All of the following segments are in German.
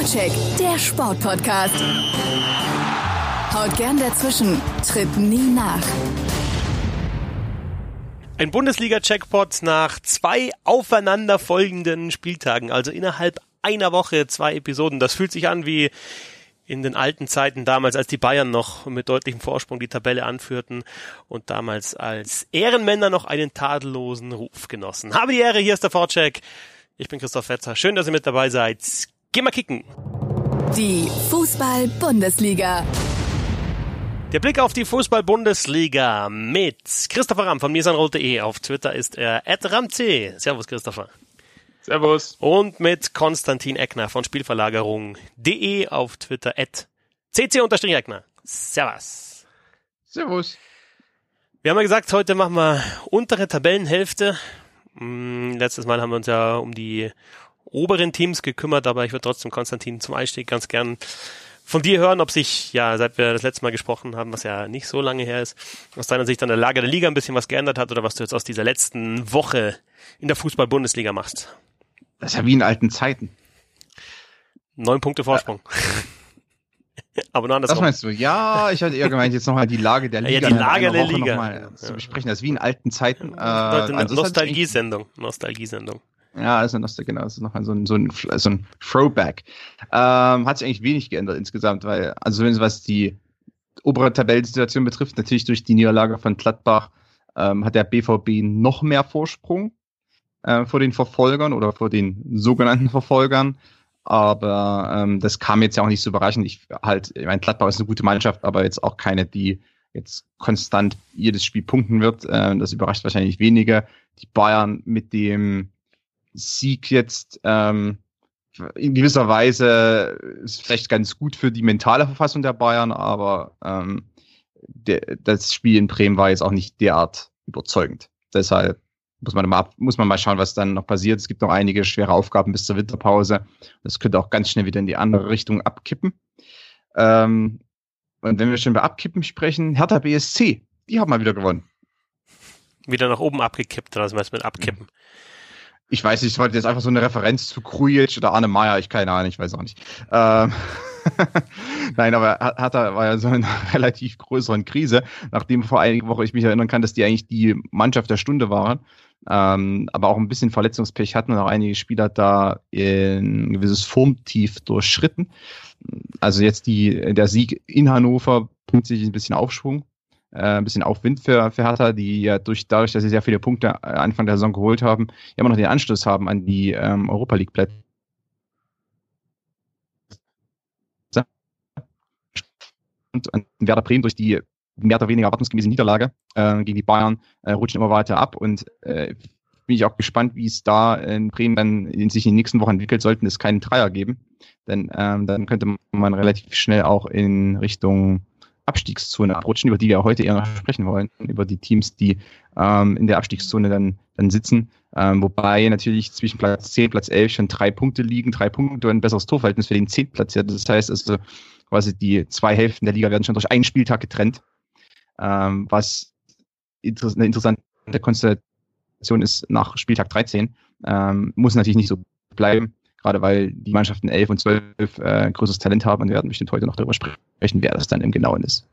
Vorcheck, der Sportpodcast. Haut gern dazwischen, tritt nie nach. Ein Bundesliga-Checkpot nach zwei aufeinanderfolgenden Spieltagen, also innerhalb einer Woche zwei Episoden. Das fühlt sich an wie in den alten Zeiten damals, als die Bayern noch mit deutlichem Vorsprung die Tabelle anführten und damals als Ehrenmänner noch einen tadellosen Ruf genossen. Habe die Ehre, hier ist der Vorcheck. Ich bin Christoph Fetzer. Schön, dass ihr mit dabei seid. Geh mal kicken. Die Fußball-Bundesliga. Der Blick auf die Fußball-Bundesliga mit Christopher Ramm von mirsanroll.de. Auf Twitter ist er @ramc. Servus Christopher. Servus. Und mit Konstantin Eckner von Spielverlagerung.de auf Twitter at cc-eckner. Servus. Servus. Wir haben ja gesagt, heute machen wir untere Tabellenhälfte. Hm, letztes Mal haben wir uns ja um die oberen Teams gekümmert, aber ich würde trotzdem Konstantin zum Einstieg ganz gern von dir hören, ob sich, ja, seit wir das letzte Mal gesprochen haben, was ja nicht so lange her ist, aus deiner Sicht an der Lage der Liga ein bisschen was geändert hat oder was du jetzt aus dieser letzten Woche in der Fußball-Bundesliga machst. Das ist ja wie in alten Zeiten. Neun Punkte Vorsprung. Aber nur andersrum. Das meinst du? Ja, ich hatte eher gemeint, jetzt nochmal die Lage der Liga. Ja, die Lage der Liga. Noch zu besprechen. Das ist wie in alten Zeiten. Äh. Nostalgiesendung. Ja, das ist, Nostal genau, das ist noch so ein, so ein, so ein Throwback. Ähm, hat sich eigentlich wenig geändert insgesamt, weil, also was die obere Tabellensituation betrifft, natürlich durch die Niederlage von Gladbach ähm, hat der BVB noch mehr Vorsprung äh, vor den Verfolgern oder vor den sogenannten Verfolgern. Aber ähm, das kam jetzt ja auch nicht so überraschend. Ich halt, ich meine, Gladbach ist eine gute Mannschaft, aber jetzt auch keine, die jetzt konstant jedes Spiel punkten wird. Äh, das überrascht wahrscheinlich wenige. Die Bayern mit dem Sieg jetzt ähm, in gewisser Weise ist vielleicht ganz gut für die mentale Verfassung der Bayern, aber ähm, der, das Spiel in Bremen war jetzt auch nicht derart überzeugend. Deshalb muss man, mal, muss man mal schauen, was dann noch passiert. Es gibt noch einige schwere Aufgaben bis zur Winterpause. Das könnte auch ganz schnell wieder in die andere Richtung abkippen. Ähm, und wenn wir schon über Abkippen sprechen, Hertha BSC, die haben mal wieder gewonnen. Wieder nach oben abgekippt, oder was meinst du mit abkippen? Ich weiß nicht, ich wollte jetzt einfach so eine Referenz zu Krujic oder Arne Meyer, ich keine Ahnung, ich weiß auch nicht. Ähm Nein, aber Hertha war ja so in einer relativ größeren Krise, nachdem vor einigen Wochen ich mich erinnern kann, dass die eigentlich die Mannschaft der Stunde waren ähm, aber auch ein bisschen Verletzungspech hatten und auch einige Spieler da ein gewisses Formtief durchschritten. Also jetzt die, der Sieg in Hannover bringt sich ein bisschen Aufschwung, äh, ein bisschen Aufwind für, für Hertha, die ja durch, dadurch, dass sie sehr viele Punkte äh, Anfang der Saison geholt haben, ja immer noch den Anschluss haben an die ähm, Europa League Plätze. Und, und Werder Bremen durch die mehr oder weniger erwartungsgemäße Niederlage äh, gegen die Bayern äh, rutschen immer weiter ab und äh, bin ich auch gespannt, wie es da in Bremen dann in sich in den nächsten Wochen entwickelt, sollten es keinen Dreier geben. Denn ähm, dann könnte man relativ schnell auch in Richtung Abstiegszone abrutschen, über die wir heute eher noch sprechen wollen, über die Teams, die ähm, in der Abstiegszone dann, dann sitzen. Ähm, wobei natürlich zwischen Platz 10 Platz 11 schon drei Punkte liegen, drei Punkte und ein besseres Torverhältnis für den 10. Platz. Das heißt also quasi die zwei Hälften der Liga werden schon durch einen Spieltag getrennt ähm, was inter eine interessante Konstellation ist nach Spieltag 13. Ähm, muss natürlich nicht so bleiben, gerade weil die Mannschaften 11 und 12 äh, größeres Talent haben und wir werden bestimmt heute noch darüber sprechen, wer das dann im Genauen ist.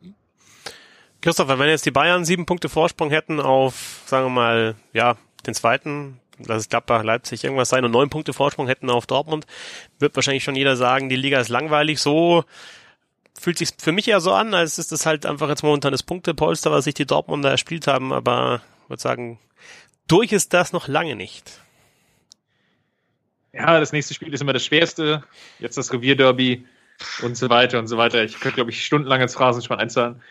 Christopher, wenn jetzt die Bayern sieben Punkte Vorsprung hätten auf, sagen wir mal, ja, den zweiten, lass es Gladbach, Leipzig irgendwas sein und neun Punkte Vorsprung hätten auf Dortmund, wird wahrscheinlich schon jeder sagen, die Liga ist langweilig. So fühlt sich für mich eher so an, als ist das halt einfach jetzt momentan das Punktepolster, was sich die Dortmunder erspielt haben, aber ich würde sagen, durch ist das noch lange nicht. Ja, das nächste Spiel ist immer das schwerste. Jetzt das Revierderby und so weiter und so weiter. Ich könnte, glaube ich, stundenlang ins Phrasenschwein einzahlen.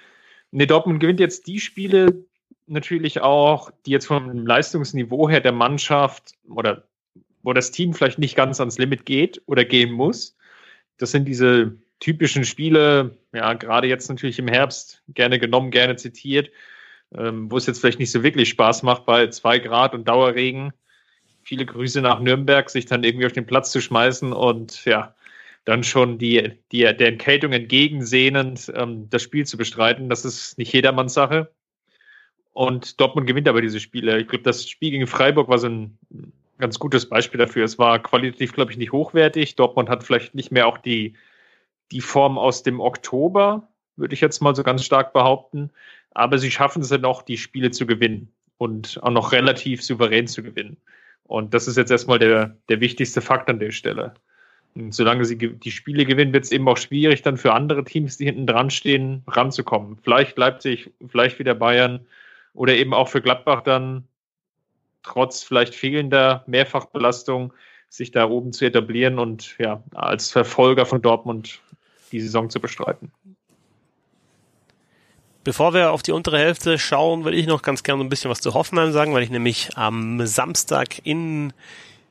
Ne, Dortmund gewinnt jetzt die Spiele natürlich auch, die jetzt vom Leistungsniveau her der Mannschaft oder wo das Team vielleicht nicht ganz ans Limit geht oder gehen muss. Das sind diese typischen Spiele, ja, gerade jetzt natürlich im Herbst, gerne genommen, gerne zitiert, ähm, wo es jetzt vielleicht nicht so wirklich Spaß macht bei zwei Grad und Dauerregen. Viele Grüße nach Nürnberg, sich dann irgendwie auf den Platz zu schmeißen und ja, dann schon die, die der Entkältung entgegensehnend ähm, das Spiel zu bestreiten. Das ist nicht jedermanns Sache. Und Dortmund gewinnt aber diese Spiele. Ich glaube, das Spiel gegen Freiburg war so ein ganz gutes Beispiel dafür. Es war qualitativ, glaube ich, nicht hochwertig. Dortmund hat vielleicht nicht mehr auch die, die Form aus dem Oktober, würde ich jetzt mal so ganz stark behaupten. Aber sie schaffen es dann auch, die Spiele zu gewinnen und auch noch relativ souverän zu gewinnen. Und das ist jetzt erstmal der, der wichtigste Fakt an der Stelle. Und solange sie die Spiele gewinnen, wird es eben auch schwierig, dann für andere Teams, die hinten dran stehen, ranzukommen. Vielleicht Leipzig, vielleicht wieder Bayern oder eben auch für Gladbach dann trotz vielleicht fehlender Mehrfachbelastung sich da oben zu etablieren und ja, als Verfolger von Dortmund die Saison zu bestreiten. Bevor wir auf die untere Hälfte schauen, würde ich noch ganz gerne ein bisschen was zu Hoffenheim sagen, weil ich nämlich am Samstag in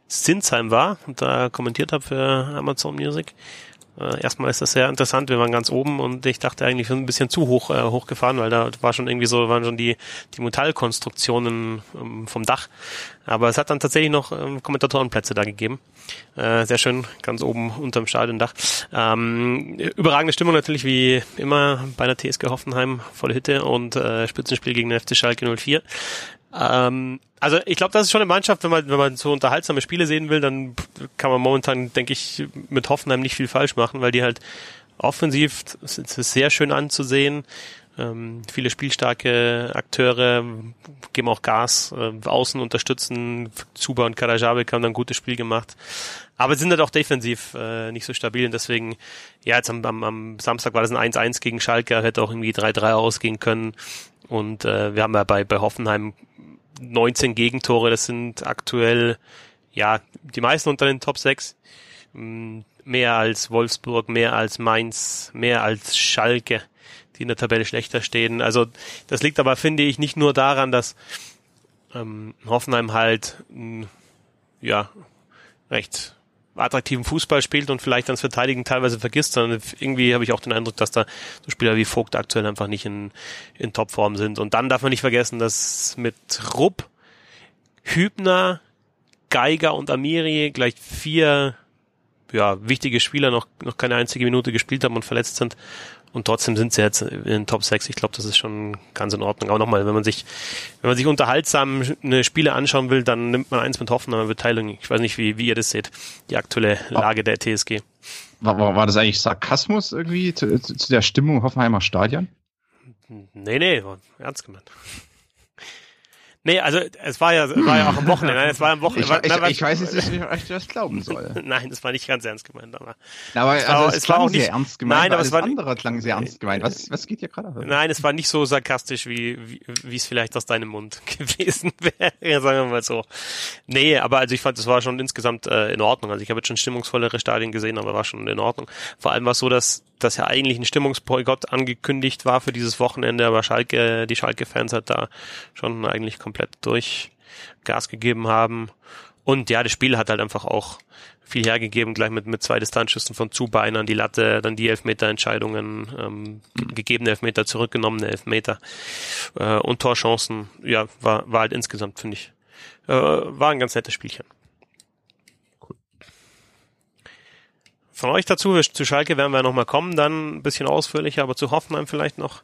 Sinsheim war und da kommentiert habe für Amazon Music. Äh, erstmal ist das sehr interessant. Wir waren ganz oben und ich dachte eigentlich, sind ein bisschen zu hoch äh, hochgefahren, weil da war schon irgendwie so, waren schon die, die Metallkonstruktionen ähm, vom Dach. Aber es hat dann tatsächlich noch ähm, Kommentatorenplätze da gegeben. Äh, sehr schön, ganz oben unterm Stadiondach. Ähm, überragende Stimmung natürlich wie immer bei der TSG Hoffenheim, volle Hitte und äh, Spitzenspiel gegen den FC Schalke 04. Ähm, also ich glaube, das ist schon eine Mannschaft, wenn man, wenn man so unterhaltsame Spiele sehen will, dann kann man momentan, denke ich, mit Hoffenheim nicht viel falsch machen, weil die halt offensiv sind sehr schön anzusehen. Ähm, viele spielstarke Akteure geben auch Gas, äh, außen unterstützen. Zuba und Karajabek haben dann ein gutes Spiel gemacht. Aber sind halt auch defensiv äh, nicht so stabil und deswegen, ja, jetzt am, am, am Samstag war das ein 1-1 gegen Schalke, hätte auch irgendwie 3-3 ausgehen können. Und äh, wir haben ja bei, bei Hoffenheim 19 Gegentore, das sind aktuell ja die meisten unter den Top 6. Mm, mehr als Wolfsburg, mehr als Mainz, mehr als Schalke, die in der Tabelle schlechter stehen. Also das liegt aber, finde ich, nicht nur daran, dass ähm, Hoffenheim halt mh, ja recht attraktiven Fußball spielt und vielleicht das Verteidigen teilweise vergisst, sondern irgendwie habe ich auch den Eindruck, dass da so Spieler wie Vogt aktuell einfach nicht in, in Topform sind. Und dann darf man nicht vergessen, dass mit Rupp, Hübner, Geiger und Amiri gleich vier ja, wichtige Spieler noch, noch keine einzige Minute gespielt haben und verletzt sind. Und trotzdem sind sie jetzt in den Top 6. Ich glaube, das ist schon ganz in Ordnung. Aber nochmal, wenn man sich, wenn man sich unterhaltsam eine Spiele anschauen will, dann nimmt man eins mit Hoffenheimer Beteiligung. Ich weiß nicht, wie, wie ihr das seht, die aktuelle Lage der TSG. War, war, war das eigentlich Sarkasmus irgendwie zu, zu, zu der Stimmung Hoffenheimer Stadion? Nee, nee, ernst gemeint. Nee, also es war ja, war ja auch am Wochenende. Es war am Wochenende. Ich, ich, ich weiß jetzt nicht, wie ich das glauben soll. Nein, das war nicht ganz ernst gemeint. Aber, aber es war, also es, es war auch nicht sehr ernst gemeint. Nein, aber es war andere klang sehr ernst gemeint. Was, was geht hier gerade? ab? Nein, es war nicht so sarkastisch, wie, wie, wie es vielleicht aus deinem Mund gewesen wäre, sagen wir mal so. Nee, aber also ich fand, es war schon insgesamt äh, in Ordnung. Also ich habe jetzt schon stimmungsvollere Stadien gesehen, aber war schon in Ordnung. Vor allem war es so, dass, dass ja eigentlich ein Stimmungsboykott angekündigt war für dieses Wochenende, aber Schalke, die Schalke-Fans hat da schon eigentlich komplett durch Gas gegeben haben. Und ja, das Spiel hat halt einfach auch viel hergegeben, gleich mit, mit zwei Distanzschüssen von Zubein an die Latte, dann die Elfmeterentscheidungen, ähm, gegebene Elfmeter, zurückgenommene Elfmeter äh, und Torchancen. Ja, war, war halt insgesamt, finde ich, äh, war ein ganz nettes Spielchen. Von euch dazu, zu Schalke werden wir nochmal kommen, dann ein bisschen ausführlicher, aber zu Hoffenheim vielleicht noch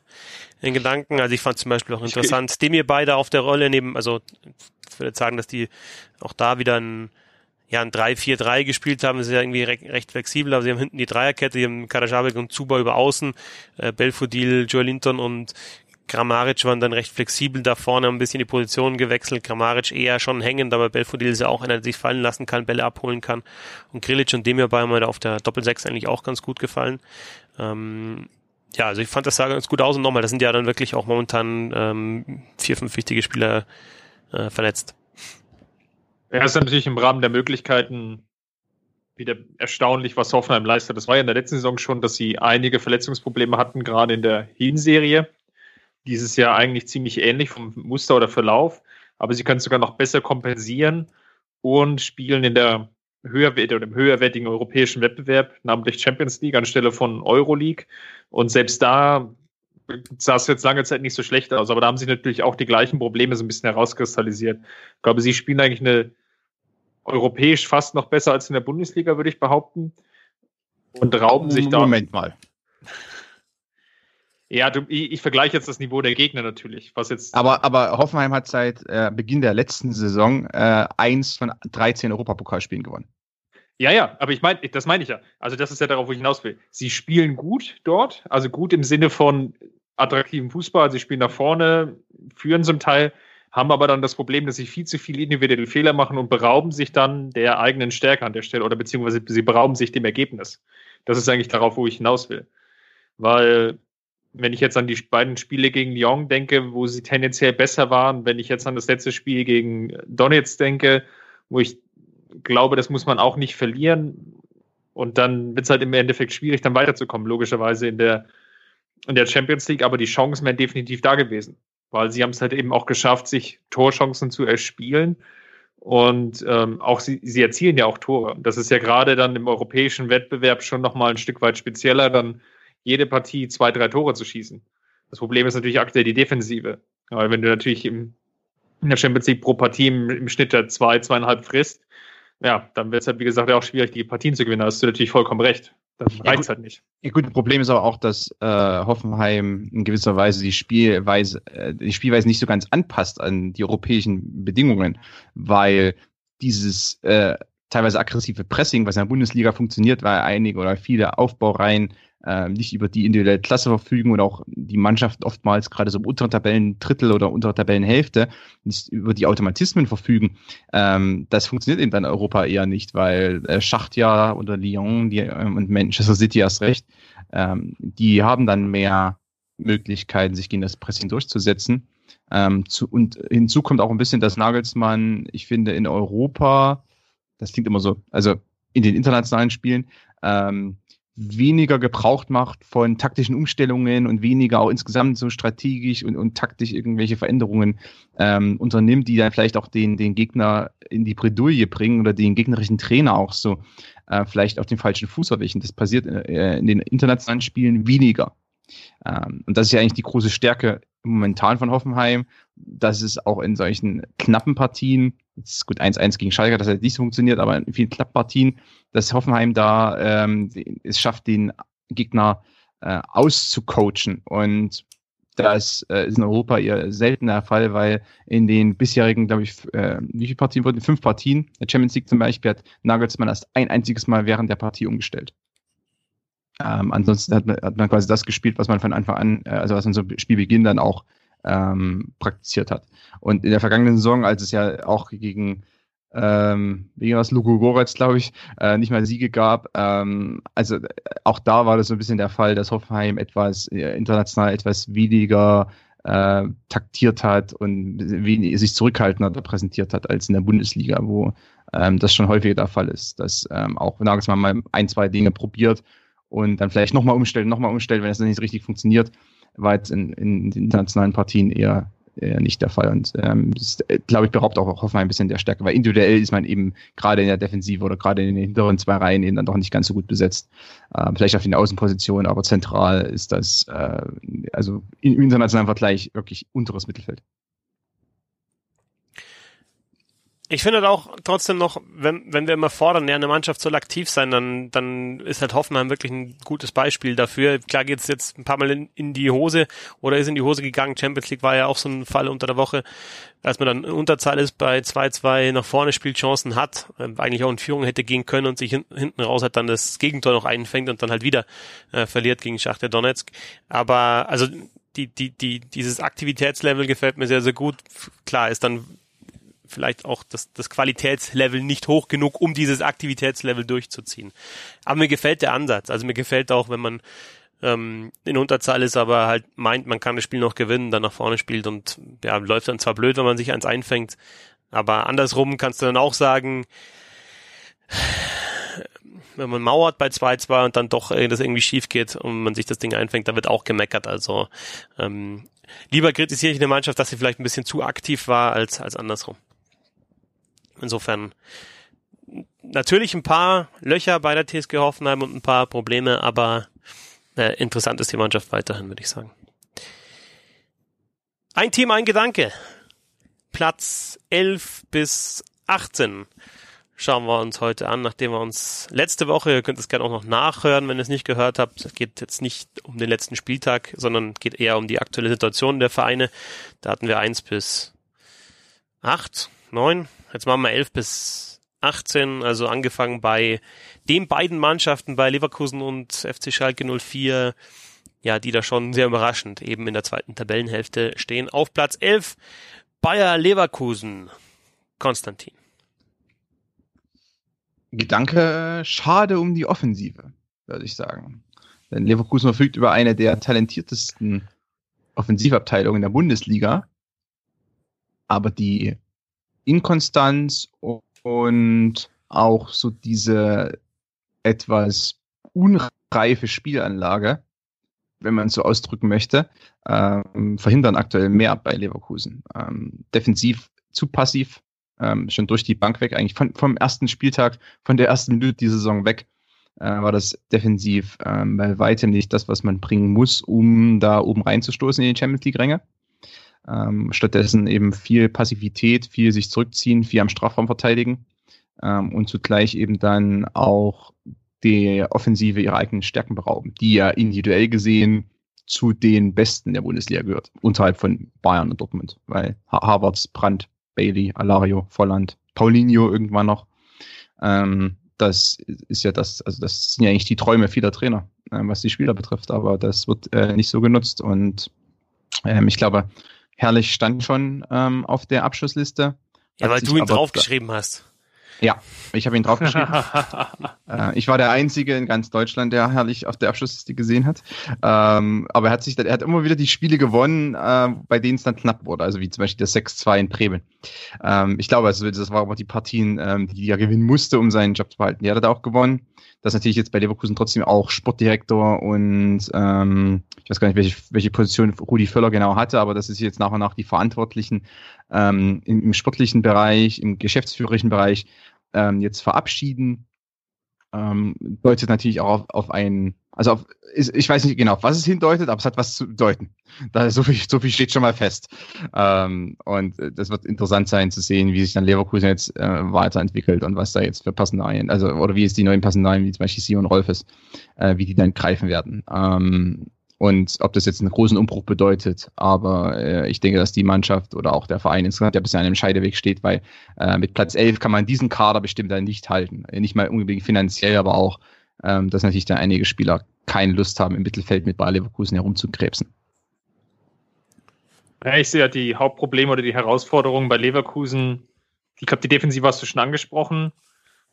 in Gedanken. Also ich fand zum Beispiel auch interessant, dem ihr beide auf der Rolle neben, also ich würde sagen, dass die auch da wieder ein, ja, ein 3-4-3 gespielt haben. Das ist ja irgendwie recht, recht flexibel, aber sie haben hinten die Dreierkette, die haben Karajabek und Zuba über außen, äh, Belfodil, Joel Linton und Grammaric waren dann recht flexibel da vorne, haben ein bisschen die Position gewechselt. Grammaric eher schon hängend, aber Belfodil ist ja auch einer, der sich fallen lassen kann, Bälle abholen kann. Und Grilic und Demir haben mir da auf der Doppel-6 eigentlich auch ganz gut gefallen. Ähm, ja, also ich fand das sah ganz gut aus und nochmal, das sind ja dann wirklich auch momentan ähm, vier, fünf wichtige Spieler äh, verletzt. Er ist natürlich im Rahmen der Möglichkeiten wieder erstaunlich, was Hoffenheim leistet. Das war ja in der letzten Saison schon, dass sie einige Verletzungsprobleme hatten, gerade in der Hinserie. Dieses Jahr eigentlich ziemlich ähnlich vom Muster oder Verlauf, aber sie können es sogar noch besser kompensieren und spielen in der höherwert oder im höherwertigen europäischen Wettbewerb, namentlich Champions League anstelle von Euroleague. Und selbst da sah es jetzt lange Zeit nicht so schlecht aus, aber da haben sich natürlich auch die gleichen Probleme so ein bisschen herauskristallisiert. Ich glaube, sie spielen eigentlich eine europäisch fast noch besser als in der Bundesliga, würde ich behaupten. Und rauben sich da. Moment mal. Ja, du, ich, ich vergleiche jetzt das Niveau der Gegner natürlich. Was jetzt aber, aber Hoffenheim hat seit äh, Beginn der letzten Saison äh, eins von 13 Europapokalspielen gewonnen. Ja, ja, aber ich meine, das meine ich ja. Also das ist ja darauf, wo ich hinaus will. Sie spielen gut dort, also gut im Sinne von attraktiven Fußball. Sie spielen nach vorne, führen zum Teil, haben aber dann das Problem, dass sie viel zu viele individuelle Fehler machen und berauben sich dann der eigenen Stärke an der Stelle oder beziehungsweise sie berauben sich dem Ergebnis. Das ist eigentlich darauf, wo ich hinaus will. Weil wenn ich jetzt an die beiden Spiele gegen Lyon denke, wo sie tendenziell besser waren, wenn ich jetzt an das letzte Spiel gegen Donetsk denke, wo ich glaube, das muss man auch nicht verlieren. Und dann wird es halt im Endeffekt schwierig, dann weiterzukommen, logischerweise in der, in der Champions League. Aber die Chancen wären definitiv da gewesen, weil sie haben es halt eben auch geschafft, sich Torchancen zu erspielen. Und ähm, auch sie, sie erzielen ja auch Tore. Das ist ja gerade dann im europäischen Wettbewerb schon nochmal ein Stück weit spezieller, dann jede Partie zwei, drei Tore zu schießen. Das Problem ist natürlich aktuell die Defensive. Weil wenn du natürlich im, in der Champions League pro Partie im, im Schnitt der zwei, zweieinhalb frisst, ja, dann wird es halt, wie gesagt, auch schwierig, die Partien zu gewinnen. Da hast du natürlich vollkommen recht. Dann ja, reicht halt nicht. Ja, gut, das Problem ist aber auch, dass äh, Hoffenheim in gewisser Weise die Spielweise, äh, die Spielweise nicht so ganz anpasst an die europäischen Bedingungen, weil dieses äh, teilweise aggressive Pressing, was in der Bundesliga funktioniert, weil einige oder viele Aufbaureihen nicht über die individuelle Klasse verfügen und auch die Mannschaft oftmals gerade so im unteren Tabellendrittel oder unteren Tabellenhälfte nicht über die Automatismen verfügen. Ähm, das funktioniert eben dann in Europa eher nicht, weil äh, Schacht ja oder Lyon die, äh, und Manchester City erst recht, ähm, die haben dann mehr Möglichkeiten, sich gegen das Pressing durchzusetzen. Ähm, zu, und hinzu kommt auch ein bisschen, dass Nagelsmann, ich finde, in Europa, das klingt immer so, also in den internationalen Spielen, ähm, weniger gebraucht macht von taktischen Umstellungen und weniger auch insgesamt so strategisch und, und taktisch irgendwelche Veränderungen ähm, unternimmt, die dann vielleicht auch den, den Gegner in die Bredouille bringen oder den gegnerischen Trainer auch so äh, vielleicht auf den falschen Fuß erwischen. Das passiert äh, in den internationalen Spielen weniger. Ähm, und das ist ja eigentlich die große Stärke momentan von Hoffenheim, dass es auch in solchen knappen Partien, jetzt ist gut 1-1 gegen Schalke, das hat nicht so funktioniert, aber in vielen Klapppartien, dass Hoffenheim da ähm, es schafft, den Gegner äh, auszucoachen. Und das äh, ist in Europa eher seltener Fall, weil in den bisherigen, glaube ich, äh, wie viele Partien wurden? Fünf Partien, der Champions League zum Beispiel, hat Nagelsmann erst ein einziges Mal während der Partie umgestellt. Ähm, ansonsten hat man, hat man quasi das gespielt, was man von Anfang an, äh, also was man so Spielbeginn dann auch ähm, praktiziert hat. Und in der vergangenen Saison, als es ja auch gegen ähm, wegen was Lugo Goretz, glaube ich, äh, nicht mal Siege gab. Ähm, also äh, auch da war das so ein bisschen der Fall, dass Hoffenheim etwas äh, international etwas weniger äh, taktiert hat und sich zurückhaltender präsentiert hat als in der Bundesliga, wo ähm, das schon häufiger der Fall ist, dass ähm, auch Nagelsmann mal ein, zwei Dinge probiert und dann vielleicht nochmal umstellt, nochmal umstellt, wenn es nicht richtig funktioniert, war jetzt in, in internationalen Partien eher äh, nicht der Fall. Und ähm, das äh, glaube ich, beraubt auch Hoffenheim ein bisschen der Stärke, weil individuell ist man eben gerade in der Defensive oder gerade in den hinteren zwei Reihen eben dann doch nicht ganz so gut besetzt. Ähm, vielleicht auf den Außenpositionen, aber zentral ist das äh, also im internationalen Vergleich wirklich unteres Mittelfeld. Ich finde auch trotzdem noch, wenn, wenn wir immer fordern, ja, eine Mannschaft soll aktiv sein, dann, dann ist halt Hoffenheim wirklich ein gutes Beispiel dafür. Klar geht's jetzt ein paar Mal in, in die Hose oder ist in die Hose gegangen. Champions League war ja auch so ein Fall unter der Woche, als man dann in Unterzahl ist, bei 2-2 nach vorne spielt, Chancen hat, äh, eigentlich auch in Führung hätte gehen können und sich hin, hinten raus hat dann das Gegentor noch einfängt und dann halt wieder äh, verliert gegen Schachter Donetsk. Aber also die, die, die, dieses Aktivitätslevel gefällt mir sehr, sehr gut. Klar ist dann vielleicht auch das, das Qualitätslevel nicht hoch genug, um dieses Aktivitätslevel durchzuziehen. Aber mir gefällt der Ansatz. Also mir gefällt auch, wenn man ähm, in Unterzahl ist, aber halt meint, man kann das Spiel noch gewinnen, dann nach vorne spielt und ja, läuft dann zwar blöd, wenn man sich eins einfängt, aber andersrum kannst du dann auch sagen, wenn man mauert bei 2-2 und dann doch äh, das irgendwie schief geht und man sich das Ding einfängt, da wird auch gemeckert. Also ähm, lieber kritisiere ich eine Mannschaft, dass sie vielleicht ein bisschen zu aktiv war als, als andersrum. Insofern natürlich ein paar Löcher bei der TSG Hoffenheim und ein paar Probleme, aber äh, interessant ist die Mannschaft weiterhin, würde ich sagen. Ein Team, ein Gedanke. Platz 11 bis 18 schauen wir uns heute an, nachdem wir uns letzte Woche, ihr könnt es gerne auch noch nachhören, wenn ihr es nicht gehört habt. Es geht jetzt nicht um den letzten Spieltag, sondern geht eher um die aktuelle Situation der Vereine. Da hatten wir eins bis acht, neun, jetzt machen wir elf bis 18, also angefangen bei den beiden Mannschaften, bei Leverkusen und FC Schalke 04, ja, die da schon sehr überraschend eben in der zweiten Tabellenhälfte stehen. Auf Platz 11 Bayer Leverkusen. Konstantin. Gedanke, schade um die Offensive, würde ich sagen. Denn Leverkusen verfügt über eine der talentiertesten Offensivabteilungen der Bundesliga. Aber die Inkonstanz und auch so diese etwas unreife Spielanlage, wenn man es so ausdrücken möchte, ähm, verhindern aktuell mehr bei Leverkusen. Ähm, defensiv zu passiv, ähm, schon durch die Bank weg, eigentlich von, vom ersten Spieltag, von der ersten Minute die Saison weg, äh, war das defensiv ähm, bei weitem nicht das, was man bringen muss, um da oben reinzustoßen in die Champions League-Ränge. Ähm, stattdessen eben viel Passivität, viel sich zurückziehen, viel am Strafraum verteidigen ähm, und zugleich eben dann auch die Offensive ihrer eigenen Stärken berauben, die ja individuell gesehen zu den Besten der Bundesliga gehört, unterhalb von Bayern und Dortmund, weil Harvards, Brandt, Bailey, Alario, Volland, Paulinho irgendwann noch. Ähm, das ist ja das, also das sind ja eigentlich die Träume vieler Trainer, äh, was die Spieler betrifft, aber das wird äh, nicht so genutzt und ähm, ich glaube, Herrlich stand schon ähm, auf der Abschlussliste. Ja, weil du ihn draufgeschrieben hast. Ja, ich habe ihn draufgeschrieben. äh, ich war der Einzige in ganz Deutschland, der herrlich auf der Abschlussliste gesehen hat. Ähm, aber er hat sich, er hat immer wieder die Spiele gewonnen, äh, bei denen es dann knapp wurde. Also wie zum Beispiel das 6-2 in Bremen. Ähm, ich glaube, also, das war aber die Partien, ähm, die er gewinnen musste, um seinen Job zu behalten. Die hat er da auch gewonnen. Das ist natürlich jetzt bei Leverkusen trotzdem auch Sportdirektor und ähm, ich weiß gar nicht, welche, welche Position Rudi Völler genau hatte, aber das ist jetzt nach und nach die Verantwortlichen ähm, im, im sportlichen Bereich, im geschäftsführerischen Bereich ähm, jetzt verabschieden, ähm, deutet natürlich auch auf, auf ein, also auf, ist, ich weiß nicht genau, was es hindeutet, aber es hat was zu bedeuten. Da so viel, so viel steht schon mal fest. Ähm, und äh, das wird interessant sein zu sehen, wie sich dann Leverkusen jetzt äh, weiterentwickelt und was da jetzt für Personalien, also oder wie es die neuen Personalien, wie zum Beispiel Sion Rolfes, äh, wie die dann greifen werden. Ähm, und ob das jetzt einen großen Umbruch bedeutet. Aber äh, ich denke, dass die Mannschaft oder auch der Verein insgesamt ja bisher an einem Scheideweg steht, weil äh, mit Platz 11 kann man diesen Kader bestimmt dann nicht halten. Nicht mal unbedingt finanziell, aber auch, ähm, dass natürlich dann einige Spieler keine Lust haben, im Mittelfeld mit Bayer Leverkusen herumzukrebsen. Ja, ich sehe ja die Hauptprobleme oder die Herausforderungen bei Leverkusen. Ich glaube, die Defensive hast du schon angesprochen.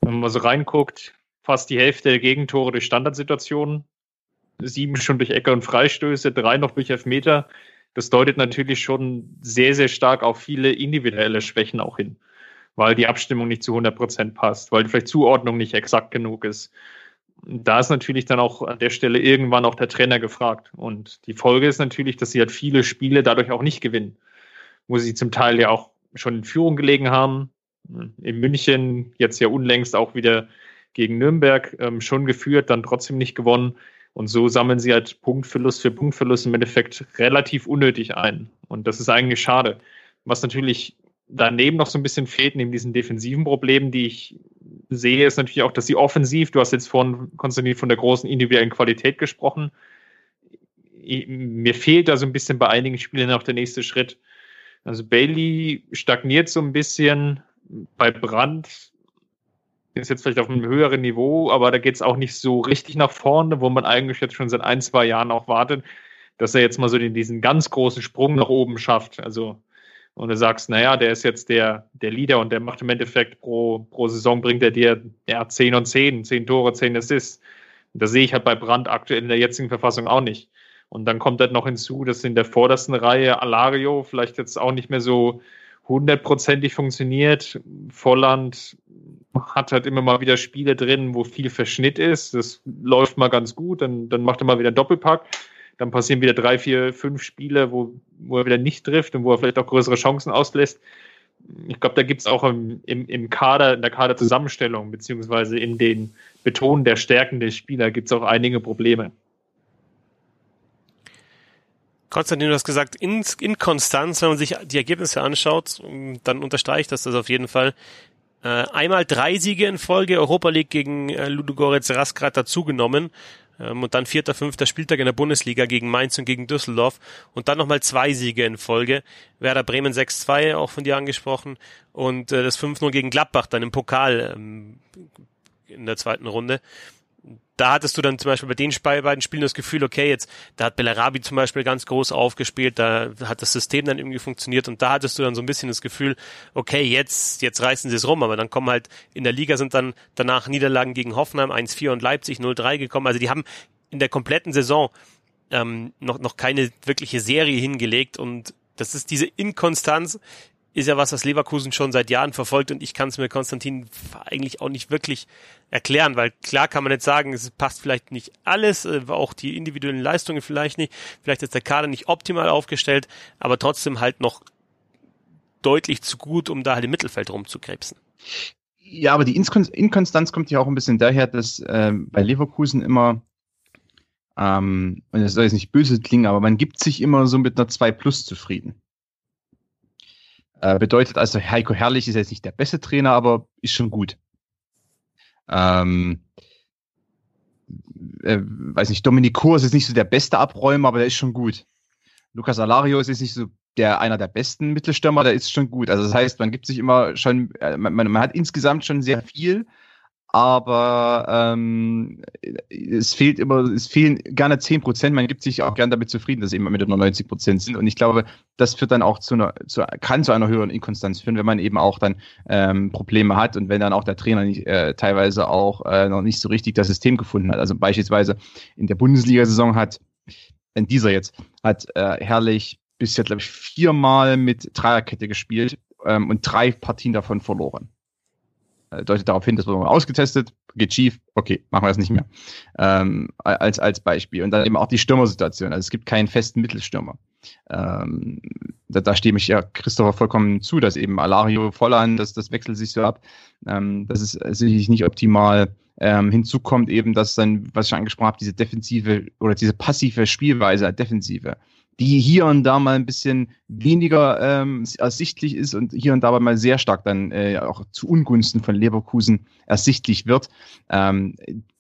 Wenn man mal so reinguckt, fast die Hälfte der Gegentore durch Standardsituationen sieben schon durch Ecke und Freistöße, drei noch durch Elfmeter. Das deutet natürlich schon sehr, sehr stark auf viele individuelle Schwächen auch hin, weil die Abstimmung nicht zu 100 Prozent passt, weil vielleicht Zuordnung nicht exakt genug ist. Da ist natürlich dann auch an der Stelle irgendwann auch der Trainer gefragt. Und die Folge ist natürlich, dass sie halt viele Spiele dadurch auch nicht gewinnen, wo sie zum Teil ja auch schon in Führung gelegen haben. In München jetzt ja unlängst auch wieder gegen Nürnberg ähm, schon geführt, dann trotzdem nicht gewonnen. Und so sammeln sie halt Punktverlust für Punktverlust im Endeffekt relativ unnötig ein. Und das ist eigentlich schade. Was natürlich daneben noch so ein bisschen fehlt, neben diesen defensiven Problemen, die ich sehe, ist natürlich auch, dass sie offensiv, du hast jetzt vorhin, Konstantin, von der großen individuellen Qualität gesprochen. Mir fehlt da so ein bisschen bei einigen Spielern auch der nächste Schritt. Also Bailey stagniert so ein bisschen. Bei Brandt ist jetzt vielleicht auf einem höheren Niveau, aber da geht es auch nicht so richtig nach vorne, wo man eigentlich jetzt schon seit ein, zwei Jahren auch wartet, dass er jetzt mal so den, diesen ganz großen Sprung nach oben schafft. Also, und du sagst, naja, der ist jetzt der, der Leader und der macht im Endeffekt pro, pro Saison bringt er dir ja, 10 und 10, 10 Tore, 10 Assists. Und das sehe ich halt bei Brand aktuell in der jetzigen Verfassung auch nicht. Und dann kommt halt noch hinzu, dass in der vordersten Reihe Alario vielleicht jetzt auch nicht mehr so hundertprozentig funktioniert. Volland hat halt immer mal wieder Spiele drin, wo viel Verschnitt ist. Das läuft mal ganz gut, dann, dann macht er mal wieder einen Doppelpack. Dann passieren wieder drei, vier, fünf Spiele, wo, wo er wieder nicht trifft und wo er vielleicht auch größere Chancen auslässt. Ich glaube, da gibt es auch im, im, im Kader, in der Kaderzusammenstellung, beziehungsweise in den Betonen der Stärken der Spieler gibt es auch einige Probleme. Konstantin, du hast gesagt, in, in Konstanz, wenn man sich die Ergebnisse anschaut, dann unterstreicht das das auf jeden Fall. Äh, einmal drei Siege in Folge, Europa League gegen äh, Ludogorets Rasgrad dazugenommen. Ähm, und dann vierter, fünfter Spieltag in der Bundesliga gegen Mainz und gegen Düsseldorf. Und dann nochmal zwei Siege in Folge. Werder Bremen 6-2, auch von dir angesprochen. Und äh, das 5-0 gegen Gladbach dann im Pokal ähm, in der zweiten Runde da hattest du dann zum Beispiel bei den beiden Spielen das Gefühl, okay, jetzt, da hat Bellarabi zum Beispiel ganz groß aufgespielt, da hat das System dann irgendwie funktioniert und da hattest du dann so ein bisschen das Gefühl, okay, jetzt, jetzt reißen sie es rum, aber dann kommen halt, in der Liga sind dann danach Niederlagen gegen Hoffenheim 1-4 und Leipzig 0-3 gekommen, also die haben in der kompletten Saison ähm, noch, noch keine wirkliche Serie hingelegt und das ist diese Inkonstanz, ist ja was, was Leverkusen schon seit Jahren verfolgt und ich kann es mir Konstantin eigentlich auch nicht wirklich erklären, weil klar kann man jetzt sagen, es passt vielleicht nicht alles, äh, auch die individuellen Leistungen vielleicht nicht, vielleicht ist der Kader nicht optimal aufgestellt, aber trotzdem halt noch deutlich zu gut, um da halt im Mittelfeld rumzukrebsen. Ja, aber die Inkonstanz kommt ja auch ein bisschen daher, dass äh, bei Leverkusen immer, ähm, und das soll jetzt nicht böse klingen, aber man gibt sich immer so mit einer 2 Plus zufrieden. Äh, bedeutet also, Heiko Herrlich ist jetzt nicht der beste Trainer, aber ist schon gut. Ähm, äh, weiß nicht, Dominik Kurs ist nicht so der beste Abräumer, aber der ist schon gut. Lukas Alario ist nicht so der einer der besten Mittelstürmer, der ist schon gut. Also das heißt, man gibt sich immer schon, äh, man, man hat insgesamt schon sehr viel, aber ähm, es fehlt immer, es fehlen gerne zehn Prozent. Man gibt sich auch gern damit zufrieden, dass eben mit nur 90 Prozent sind. Und ich glaube, das führt dann auch zu einer, zu, kann zu einer höheren Inkonstanz führen, wenn man eben auch dann ähm, Probleme hat und wenn dann auch der Trainer nicht, äh, teilweise auch äh, noch nicht so richtig das System gefunden hat. Also beispielsweise in der Bundesliga-Saison hat, in dieser jetzt, hat äh, Herrlich bisher, glaube ich, viermal mit Dreierkette gespielt ähm, und drei Partien davon verloren. Äh, deutet darauf hin, das wurde mal ausgetestet, geht schief, okay, machen wir das nicht mehr. Ähm, als, als Beispiel. Und dann eben auch die Stürmersituation. Also es gibt keinen festen Mittelstürmer. Ähm, da, da stehe ich ja Christopher vollkommen zu, dass eben Alario voll an, dass das wechselt sich so ab. Ähm, das ist sicherlich nicht optimal. Ähm, hinzu kommt eben, dass dann, was ich schon angesprochen habe, diese defensive oder diese passive Spielweise, Defensive, die hier und da mal ein bisschen weniger ähm, ersichtlich ist und hier und da mal sehr stark dann äh, auch zu Ungunsten von Leverkusen ersichtlich wird. Ähm,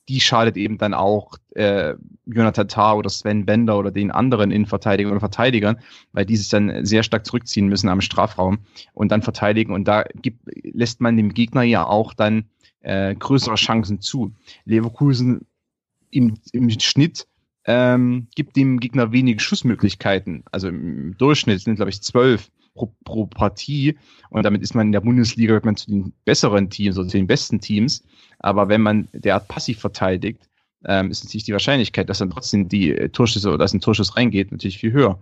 die schadet eben dann auch äh, Jonathan Tah oder Sven Bender oder den anderen Innenverteidigern oder Verteidigern, weil die sich dann sehr stark zurückziehen müssen am Strafraum und dann verteidigen. Und da gibt, lässt man dem Gegner ja auch dann äh, größere Chancen zu. Leverkusen im, im Schnitt ähm, gibt dem Gegner wenig Schussmöglichkeiten. Also im Durchschnitt sind, glaube ich, zwölf pro, pro Partie. Und damit ist man in der Bundesliga man zu den besseren Teams oder zu den besten Teams. Aber wenn man derart passiv verteidigt, ähm, ist natürlich die Wahrscheinlichkeit, dass dann trotzdem die äh, Torschüsse oder dass ein Torschuss reingeht, natürlich viel höher.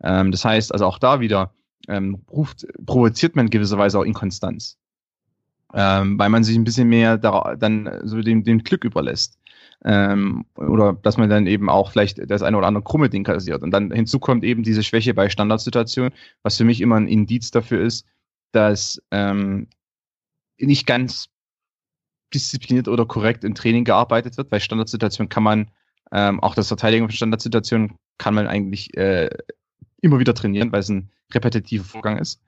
Ähm, das heißt, also auch da wieder ähm, ruft, provoziert man gewisserweise auch Inkonstanz. Ähm, weil man sich ein bisschen mehr da, dann so dem, dem Glück überlässt. Ähm, oder dass man dann eben auch vielleicht das eine oder andere krumme Ding kassiert. Und dann hinzu kommt eben diese Schwäche bei Standardsituationen, was für mich immer ein Indiz dafür ist, dass ähm, nicht ganz diszipliniert oder korrekt im Training gearbeitet wird. Bei Standardsituationen kann man, ähm, auch das Verteidigen von Standardsituationen kann man eigentlich äh, immer wieder trainieren, weil es ein repetitiver Vorgang ist.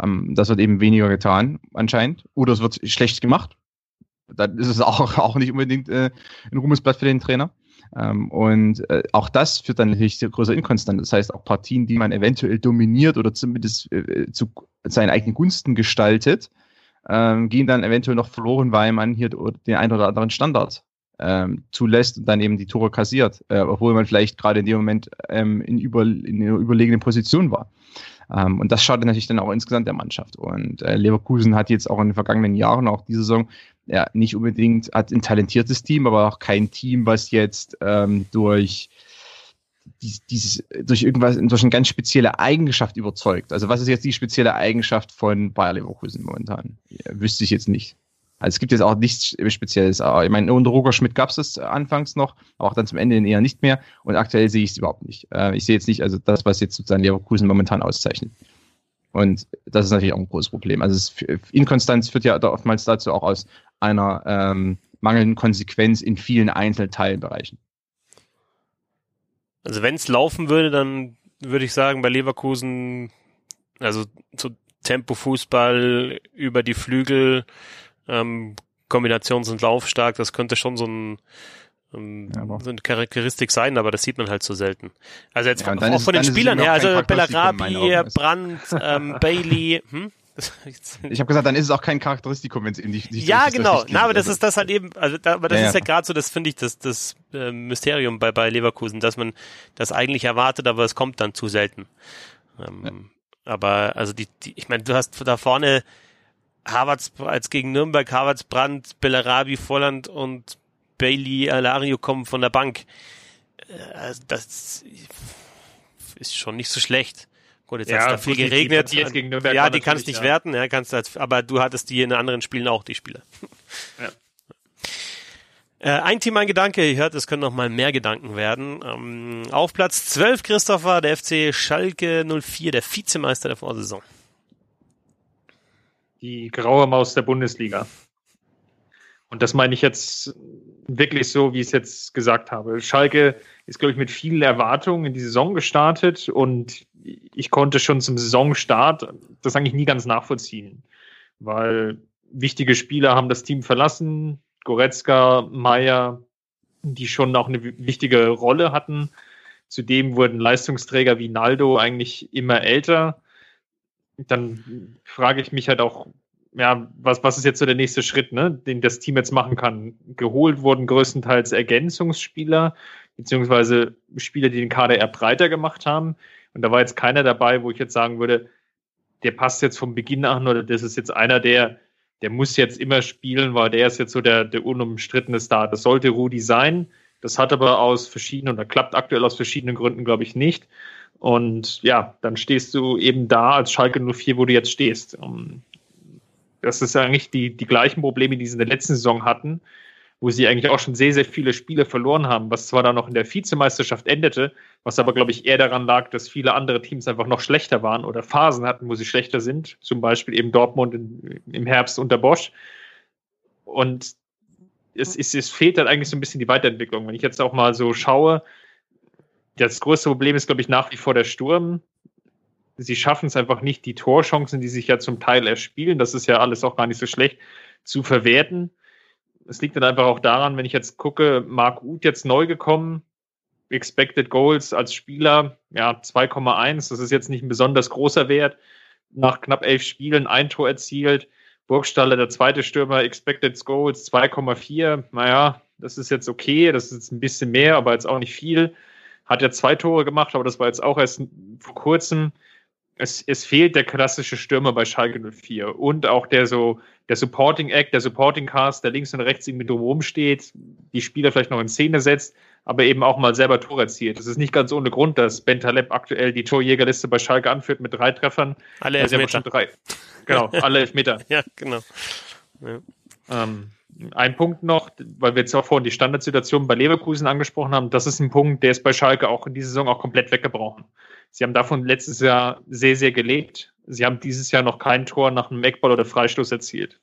Ähm, das wird eben weniger getan anscheinend. Oder es wird schlecht gemacht, dann ist es auch, auch nicht unbedingt äh, ein Ruhmesblatt für den Trainer. Ähm, und äh, auch das führt dann natürlich zu größerer Inkonstanz. Das heißt, auch Partien, die man eventuell dominiert oder zumindest äh, zu seinen eigenen Gunsten gestaltet, ähm, gehen dann eventuell noch verloren, weil man hier den einen oder anderen Standard ähm, zulässt und dann eben die Tore kassiert, äh, obwohl man vielleicht gerade in dem Moment ähm, in, über, in einer überlegenen Position war. Ähm, und das schadet natürlich dann auch insgesamt der Mannschaft. Und äh, Leverkusen hat jetzt auch in den vergangenen Jahren, auch diese Saison, ja, nicht unbedingt, hat ein talentiertes Team, aber auch kein Team, was jetzt ähm, durch dieses, durch irgendwas, durch eine ganz spezielle Eigenschaft überzeugt. Also was ist jetzt die spezielle Eigenschaft von Bayer Leverkusen momentan? Ja, wüsste ich jetzt nicht. Also es gibt jetzt auch nichts Spezielles. Aber ich meine, unter Roger Schmidt gab es das anfangs noch, aber auch dann zum Ende eher nicht mehr. Und aktuell sehe ich es überhaupt nicht. Äh, ich sehe jetzt nicht, also das, was jetzt sozusagen Leverkusen momentan auszeichnet. Und das ist natürlich auch ein großes Problem. Also es, Inkonstanz führt ja oftmals dazu auch aus einer ähm, mangelnden Konsequenz in vielen Einzelteilbereichen. Also wenn es laufen würde, dann würde ich sagen, bei Leverkusen, also zu Tempo-Fußball über die Flügel, ähm, Kombinationen sind laufstark, das könnte schon so ein ähm, ja, so eine Charakteristik sein, aber das sieht man halt so selten. Also jetzt ja, von, auch von den Spielern her, also Bellarabi, Brandt, ähm, Bailey, hm? Ich habe gesagt, dann ist es auch kein Charakteristikum, wenn es in die, die Ja, genau. Na, aber das ist das halt eben, also da, aber das ja, ist ja, ja gerade so, das finde ich das, das äh, Mysterium bei, bei Leverkusen, dass man das eigentlich erwartet, aber es kommt dann zu selten. Ähm, ja. Aber also die, die ich meine, du hast da vorne Harvards als gegen Nürnberg, Harvards Brandt, Bellarabi, Volland und Bailey Alario kommen von der Bank. Äh, also das ist schon nicht so schlecht. Gut, jetzt ja, hat es da viel geregnet. Die, ja, die kannst nicht ja. werten, ja, kannst als, aber du hattest die in anderen Spielen auch, die Spiele. Ja. Äh, ein Team, ein Gedanke, ihr hört, es können noch mal mehr Gedanken werden. Ähm, auf Platz 12 Christopher, der FC Schalke 04, der Vizemeister der Vorsaison. Die graue Maus der Bundesliga. Und das meine ich jetzt wirklich so, wie ich es jetzt gesagt habe. Schalke ist, glaube ich, mit vielen Erwartungen in die Saison gestartet und ich konnte schon zum Saisonstart das eigentlich nie ganz nachvollziehen, weil wichtige Spieler haben das Team verlassen, Goretzka, Meier, die schon auch eine wichtige Rolle hatten. Zudem wurden Leistungsträger wie Naldo eigentlich immer älter. Dann frage ich mich halt auch, ja, was, was ist jetzt so der nächste Schritt, ne, den das Team jetzt machen kann? Geholt wurden größtenteils Ergänzungsspieler, beziehungsweise Spieler, die den Kader eher breiter gemacht haben. Und da war jetzt keiner dabei, wo ich jetzt sagen würde, der passt jetzt vom Beginn an oder das ist jetzt einer, der, der muss jetzt immer spielen, weil der ist jetzt so der, der unumstrittene Star. Das sollte Rudi sein. Das hat aber aus verschiedenen oder klappt aktuell aus verschiedenen Gründen, glaube ich, nicht. Und ja, dann stehst du eben da als Schalke 04, wo du jetzt stehst. Das ist eigentlich die, die gleichen Probleme, die sie in der letzten Saison hatten wo sie eigentlich auch schon sehr, sehr viele Spiele verloren haben, was zwar dann noch in der Vizemeisterschaft endete, was aber, glaube ich, eher daran lag, dass viele andere Teams einfach noch schlechter waren oder Phasen hatten, wo sie schlechter sind, zum Beispiel eben Dortmund in, im Herbst unter Bosch. Und es, es, es fehlt dann eigentlich so ein bisschen die Weiterentwicklung. Wenn ich jetzt auch mal so schaue, das größte Problem ist, glaube ich, nach wie vor der Sturm. Sie schaffen es einfach nicht, die Torchancen, die sich ja zum Teil erspielen, das ist ja alles auch gar nicht so schlecht, zu verwerten es liegt dann einfach auch daran, wenn ich jetzt gucke, Marc Uth jetzt neu gekommen, Expected Goals als Spieler, ja, 2,1, das ist jetzt nicht ein besonders großer Wert. Nach knapp elf Spielen ein Tor erzielt. Burgstaller, der zweite Stürmer, Expected Goals 2,4. Naja, das ist jetzt okay, das ist jetzt ein bisschen mehr, aber jetzt auch nicht viel. Hat ja zwei Tore gemacht, aber das war jetzt auch erst vor kurzem es, es fehlt der klassische Stürmer bei Schalke 04 und auch der so der Supporting Act, der Supporting Cast, der links und rechts irgendwie drumherum steht, die Spieler vielleicht noch in Szene setzt, aber eben auch mal selber Tor erzielt. Es ist nicht ganz ohne Grund, dass Ben Taleb aktuell die Torjägerliste bei Schalke anführt mit drei Treffern. Alle Elfmeter. drei. Genau, alle Elfmeter. ja, genau. Ja. Ähm, ein Punkt noch, weil wir jetzt auch vorhin die Standardsituation bei Leverkusen angesprochen haben, das ist ein Punkt, der ist bei Schalke auch in dieser Saison auch komplett weggebrochen. Sie haben davon letztes Jahr sehr, sehr gelebt. Sie haben dieses Jahr noch kein Tor nach einem Eckball oder Freistoß erzielt.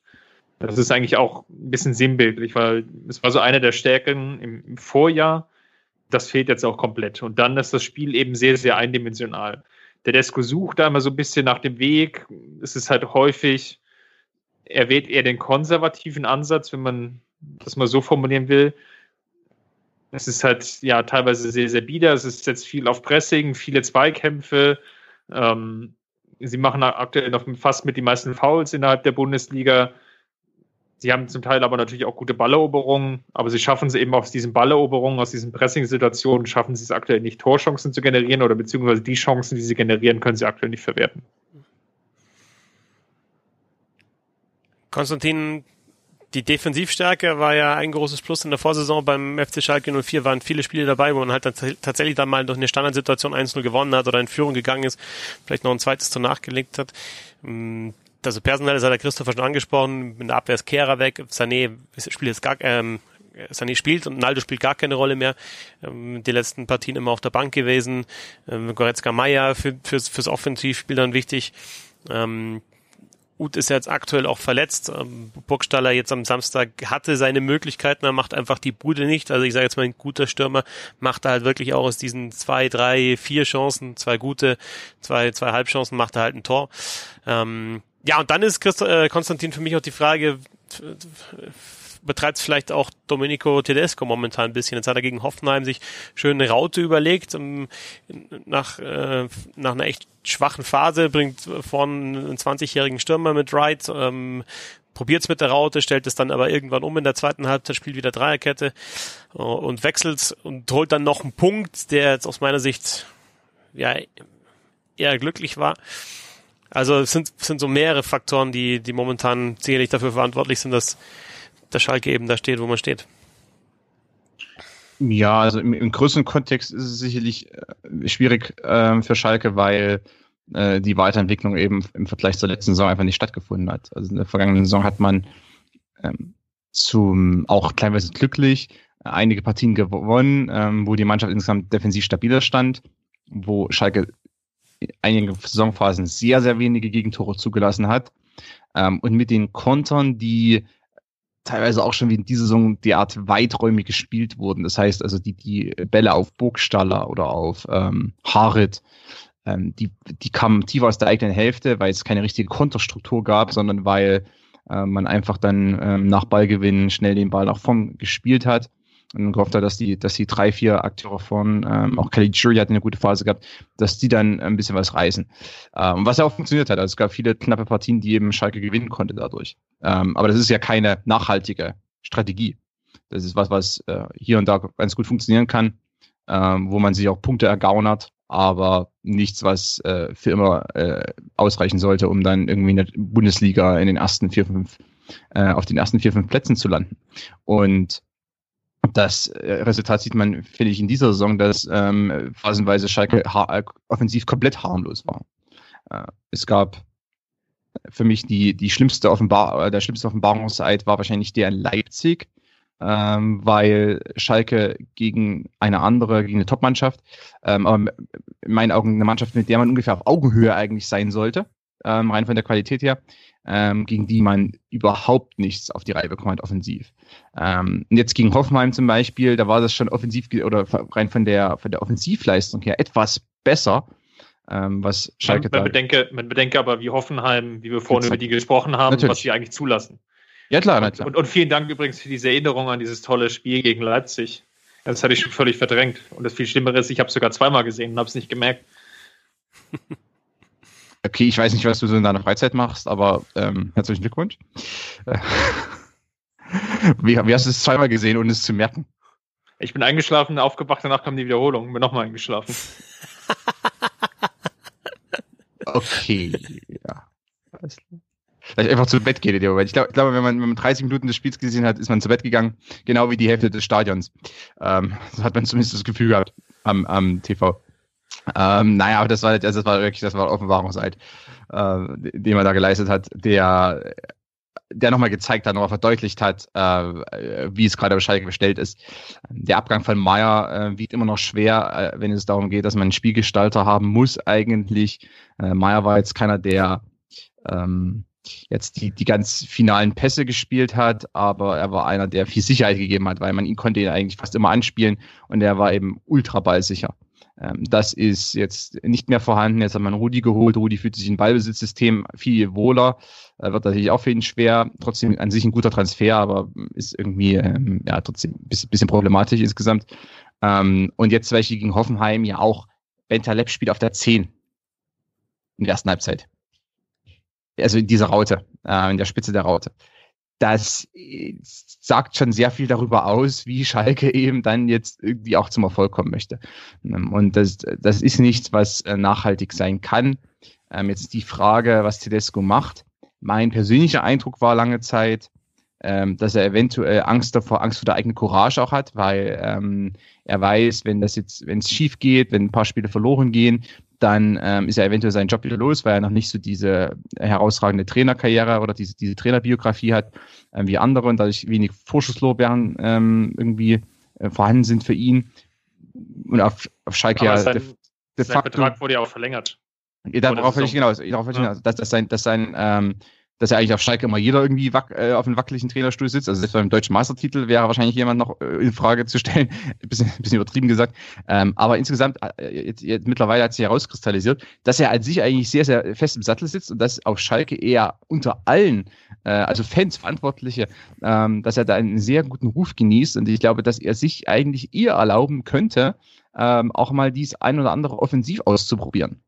Das ist eigentlich auch ein bisschen sinnbildlich, weil es war so eine der Stärken im, Vorjahr. Das fehlt jetzt auch komplett. Und dann ist das Spiel eben sehr, sehr eindimensional. Der Desko sucht da immer so ein bisschen nach dem Weg. Es ist halt häufig, er wählt eher den konservativen Ansatz, wenn man das mal so formulieren will. Es ist halt ja teilweise sehr, sehr bieder. Es ist jetzt viel auf Pressing, viele Zweikämpfe. Ähm, sie machen aktuell noch fast mit die meisten Fouls innerhalb der Bundesliga. Sie haben zum Teil aber natürlich auch gute Balleroberungen, aber sie schaffen es eben aus diesen Balleroberungen, aus diesen Pressing-Situationen, schaffen sie es aktuell nicht, Torchancen zu generieren oder beziehungsweise die Chancen, die sie generieren, können sie aktuell nicht verwerten. Konstantin, die Defensivstärke war ja ein großes Plus in der Vorsaison beim FC Schalke 04, waren viele Spiele dabei, wo man halt tatsächlich dann mal durch eine Standardsituation 1-0 gewonnen hat oder in Führung gegangen ist, vielleicht noch ein zweites Tor nachgelegt hat. Mm, also personell ist hat der Christopher schon angesprochen, in der Abwehr ist Kehrer weg, Sané spielt jetzt gar, ähm, Sané spielt und Naldo spielt gar keine Rolle mehr. Ähm, die letzten Partien immer auf der Bank gewesen. Ähm, Goretzka Meier für, fürs, fürs Offensivspiel dann wichtig. Ähm, Uth ist jetzt aktuell auch verletzt. Ähm, Burgstaller jetzt am Samstag hatte seine Möglichkeiten, er macht einfach die Bude nicht. Also ich sage jetzt mal, ein guter Stürmer macht er halt wirklich auch aus diesen zwei, drei, vier Chancen, zwei gute, zwei, zwei Halbchancen, macht er halt ein Tor. Ähm, ja, und dann ist Christ äh, Konstantin für mich auch die Frage, betreibt es vielleicht auch Domenico Tedesco momentan ein bisschen. Jetzt hat er gegen Hoffenheim sich schön eine Raute überlegt. Um, nach, äh, nach einer echt schwachen Phase bringt vorne einen 20-jährigen Stürmer mit Wright, ähm, probiert es mit der Raute, stellt es dann aber irgendwann um in der zweiten Halbzeit, spielt wieder Dreierkette äh, und wechselt und holt dann noch einen Punkt, der jetzt aus meiner Sicht ja eher glücklich war. Also es sind, sind so mehrere Faktoren, die, die momentan sicherlich dafür verantwortlich sind, dass der Schalke eben da steht, wo man steht. Ja, also im, im größeren Kontext ist es sicherlich äh, schwierig äh, für Schalke, weil äh, die Weiterentwicklung eben im Vergleich zur letzten Saison einfach nicht stattgefunden hat. Also in der vergangenen Saison hat man ähm, zum auch kleinweise glücklich äh, einige Partien gewonnen, ähm, wo die Mannschaft insgesamt defensiv stabiler stand, wo Schalke einige Saisonphasen sehr, sehr wenige Gegentore zugelassen hat. Ähm, und mit den Kontern, die teilweise auch schon wie in dieser Saison derart weiträumig gespielt wurden. Das heißt also die, die Bälle auf Burgstaller oder auf ähm, Harit, ähm, die, die kamen tief aus der eigenen Hälfte, weil es keine richtige Konterstruktur gab, sondern weil äh, man einfach dann ähm, nach Ballgewinn schnell den Ball nach vorn gespielt hat und gehofft hat, dass die, dass die drei, vier Akteure von, ähm, auch Kelly Jury hat eine gute Phase gehabt, dass die dann ein bisschen was reißen. Ähm, was ja auch funktioniert hat. Also es gab viele knappe Partien, die eben Schalke gewinnen konnte dadurch. Ähm, aber das ist ja keine nachhaltige Strategie. Das ist was, was äh, hier und da ganz gut funktionieren kann, ähm, wo man sich auch Punkte ergaunert, aber nichts, was äh, für immer äh, ausreichen sollte, um dann irgendwie in der Bundesliga in den ersten vier, fünf, äh, auf den ersten vier, fünf Plätzen zu landen. Und das äh, Resultat sieht man, finde ich, in dieser Saison, dass ähm, phasenweise Schalke äh, offensiv komplett harmlos war. Äh, es gab für mich die, die schlimmste Offenbar der schlimmste Offenbarungseid war wahrscheinlich der in Leipzig, ähm, weil Schalke gegen eine andere, gegen eine Topmannschaft, ähm, aber in meinen Augen eine Mannschaft, mit der man ungefähr auf Augenhöhe eigentlich sein sollte, ähm, rein von der Qualität her, ähm, gegen die man überhaupt nichts auf die Reihe bekommen hat, offensiv. Ähm, jetzt gegen Hoffenheim zum Beispiel, da war das schon offensiv oder rein von der, von der Offensivleistung her etwas besser. Ähm, was Schalke man, man, bedenke, man bedenke aber, wie Hoffenheim, wie wir vorhin über die gesprochen haben, Natürlich. was sie eigentlich zulassen. Ja, klar, na klar. Und, und, vielen Dank übrigens für diese Erinnerung an dieses tolle Spiel gegen Leipzig. Das hatte ich schon völlig verdrängt. Und das viel Schlimmere ist, ich habe es sogar zweimal gesehen und habe es nicht gemerkt. Okay, ich weiß nicht, was du so in deiner Freizeit machst, aber ähm, herzlichen Glückwunsch. wie, wie, hast du es zweimal gesehen, ohne es zu merken? Ich bin eingeschlafen, aufgewacht, danach kam die Wiederholung, bin nochmal eingeschlafen. okay, ja. Vielleicht einfach zu Bett geht in dem Moment. Ich glaube, glaub, wenn, man, wenn man 30 Minuten des Spiels gesehen hat, ist man zu Bett gegangen, genau wie die Hälfte des Stadions. Ähm, so hat man zumindest das Gefühl gehabt am, am TV. Ähm, naja, aber das war, also das war wirklich, das war Offenbarungseid, äh, den man da geleistet hat, der, der nochmal gezeigt hat, nochmal verdeutlicht hat, äh, wie es gerade bei Schalke bestellt ist. Der Abgang von Meier äh, wiegt immer noch schwer, äh, wenn es darum geht, dass man einen Spielgestalter haben muss eigentlich. Äh, Meier war jetzt keiner, der ähm, jetzt die, die ganz finalen Pässe gespielt hat, aber er war einer, der viel Sicherheit gegeben hat, weil man ihn konnte ihn eigentlich fast immer anspielen und er war eben ultra ballsicher. Ähm, das ist jetzt nicht mehr vorhanden. Jetzt hat man Rudi geholt. Rudi fühlt sich im Ballbesitzsystem viel wohler. Äh, wird natürlich auch für ihn schwer. Trotzdem an sich ein guter Transfer, aber ist irgendwie ähm, ja trotzdem ein bisschen, problematisch insgesamt. Ähm, und jetzt zum Beispiel gegen Hoffenheim ja auch Bentaleb spielt auf der 10 in der ersten Halbzeit. Also in dieser Raute, äh, in der Spitze der Raute das äh, sagt schon sehr viel darüber aus, wie Schalke eben dann jetzt irgendwie auch zum Erfolg kommen möchte. Ähm, und das, das ist nichts, was äh, nachhaltig sein kann. Ähm, jetzt die Frage, was Tedesco macht. Mein persönlicher Eindruck war lange Zeit, ähm, dass er eventuell Angst davor, Angst vor der eigenen Courage auch hat, weil er weiß, wenn das jetzt, wenn es schief geht, wenn ein paar Spiele verloren gehen, dann ähm, ist er eventuell seinen Job wieder los, weil er noch nicht so diese herausragende Trainerkarriere oder diese, diese Trainerbiografie hat ähm, wie andere und dadurch wenig Vorschusslorbeeren ähm, irgendwie äh, vorhanden sind für ihn. Und auf, auf Schalke ja. Sein, de, de sein facto, Vertrag wurde ja auch verlängert. Ja, darauf will ich hinaus. Darauf ich hinaus. Dass, dass sein, dass sein ähm, dass ja eigentlich auf Schalke immer jeder irgendwie äh, auf einem wackeligen Trainerstuhl sitzt. Also selbst beim deutschen Meistertitel wäre wahrscheinlich jemand noch äh, in Frage zu stellen. ein bisschen, ein bisschen übertrieben gesagt. Ähm, aber insgesamt, äh, jetzt, jetzt, mittlerweile hat sich herauskristallisiert, dass er an sich eigentlich sehr, sehr fest im Sattel sitzt und dass auf Schalke eher unter allen, äh, also Fans, Verantwortliche, ähm, dass er da einen sehr guten Ruf genießt. Und ich glaube, dass er sich eigentlich eher erlauben könnte, ähm, auch mal dies ein oder andere offensiv auszuprobieren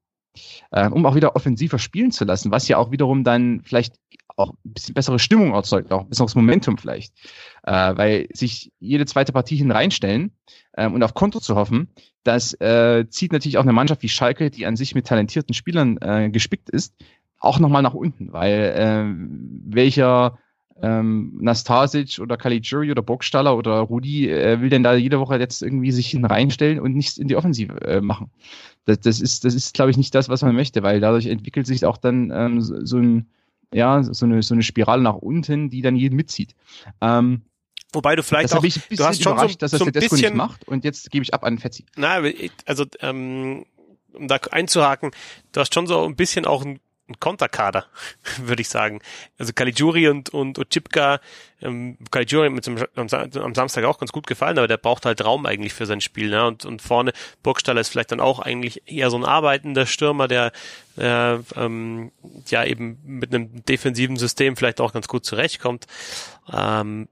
äh, um auch wieder offensiver spielen zu lassen, was ja auch wiederum dann vielleicht auch ein bisschen bessere Stimmung erzeugt, auch ein besseres Momentum vielleicht. Äh, weil sich jede zweite Partie hineinstellen ähm, und auf Konto zu hoffen, das äh, zieht natürlich auch eine Mannschaft wie Schalke, die an sich mit talentierten Spielern äh, gespickt ist, auch nochmal nach unten, weil äh, welcher ähm, Nastasic oder Caligiuri oder Burgstaller oder Rudi äh, will denn da jede Woche jetzt irgendwie sich hineinstellen und nichts in die Offensive äh, machen. Das, das ist, das ist, glaube ich, nicht das, was man möchte, weil dadurch entwickelt sich auch dann ähm, so, so, ein, ja, so eine, so eine Spirale nach unten, die dann jeden mitzieht. Ähm, Wobei du vielleicht auch, ich du hast schon so, dass das so ein der bisschen, nicht macht und jetzt gebe ich ab an Fetzi. Na, also ähm, um da einzuhaken, du hast schon so ein bisschen auch ein ein Konterkader, würde ich sagen. Also Caligiuri und, und Ochipka, ähm, Caligiuri mit dem, am, am, Samstag auch ganz gut gefallen, aber der braucht halt Raum eigentlich für sein Spiel. Ne? Und, und vorne Burgstaller ist vielleicht dann auch eigentlich eher so ein arbeitender Stürmer, der äh, ähm, ja eben mit einem defensiven System vielleicht auch ganz gut zurechtkommt. Ähm,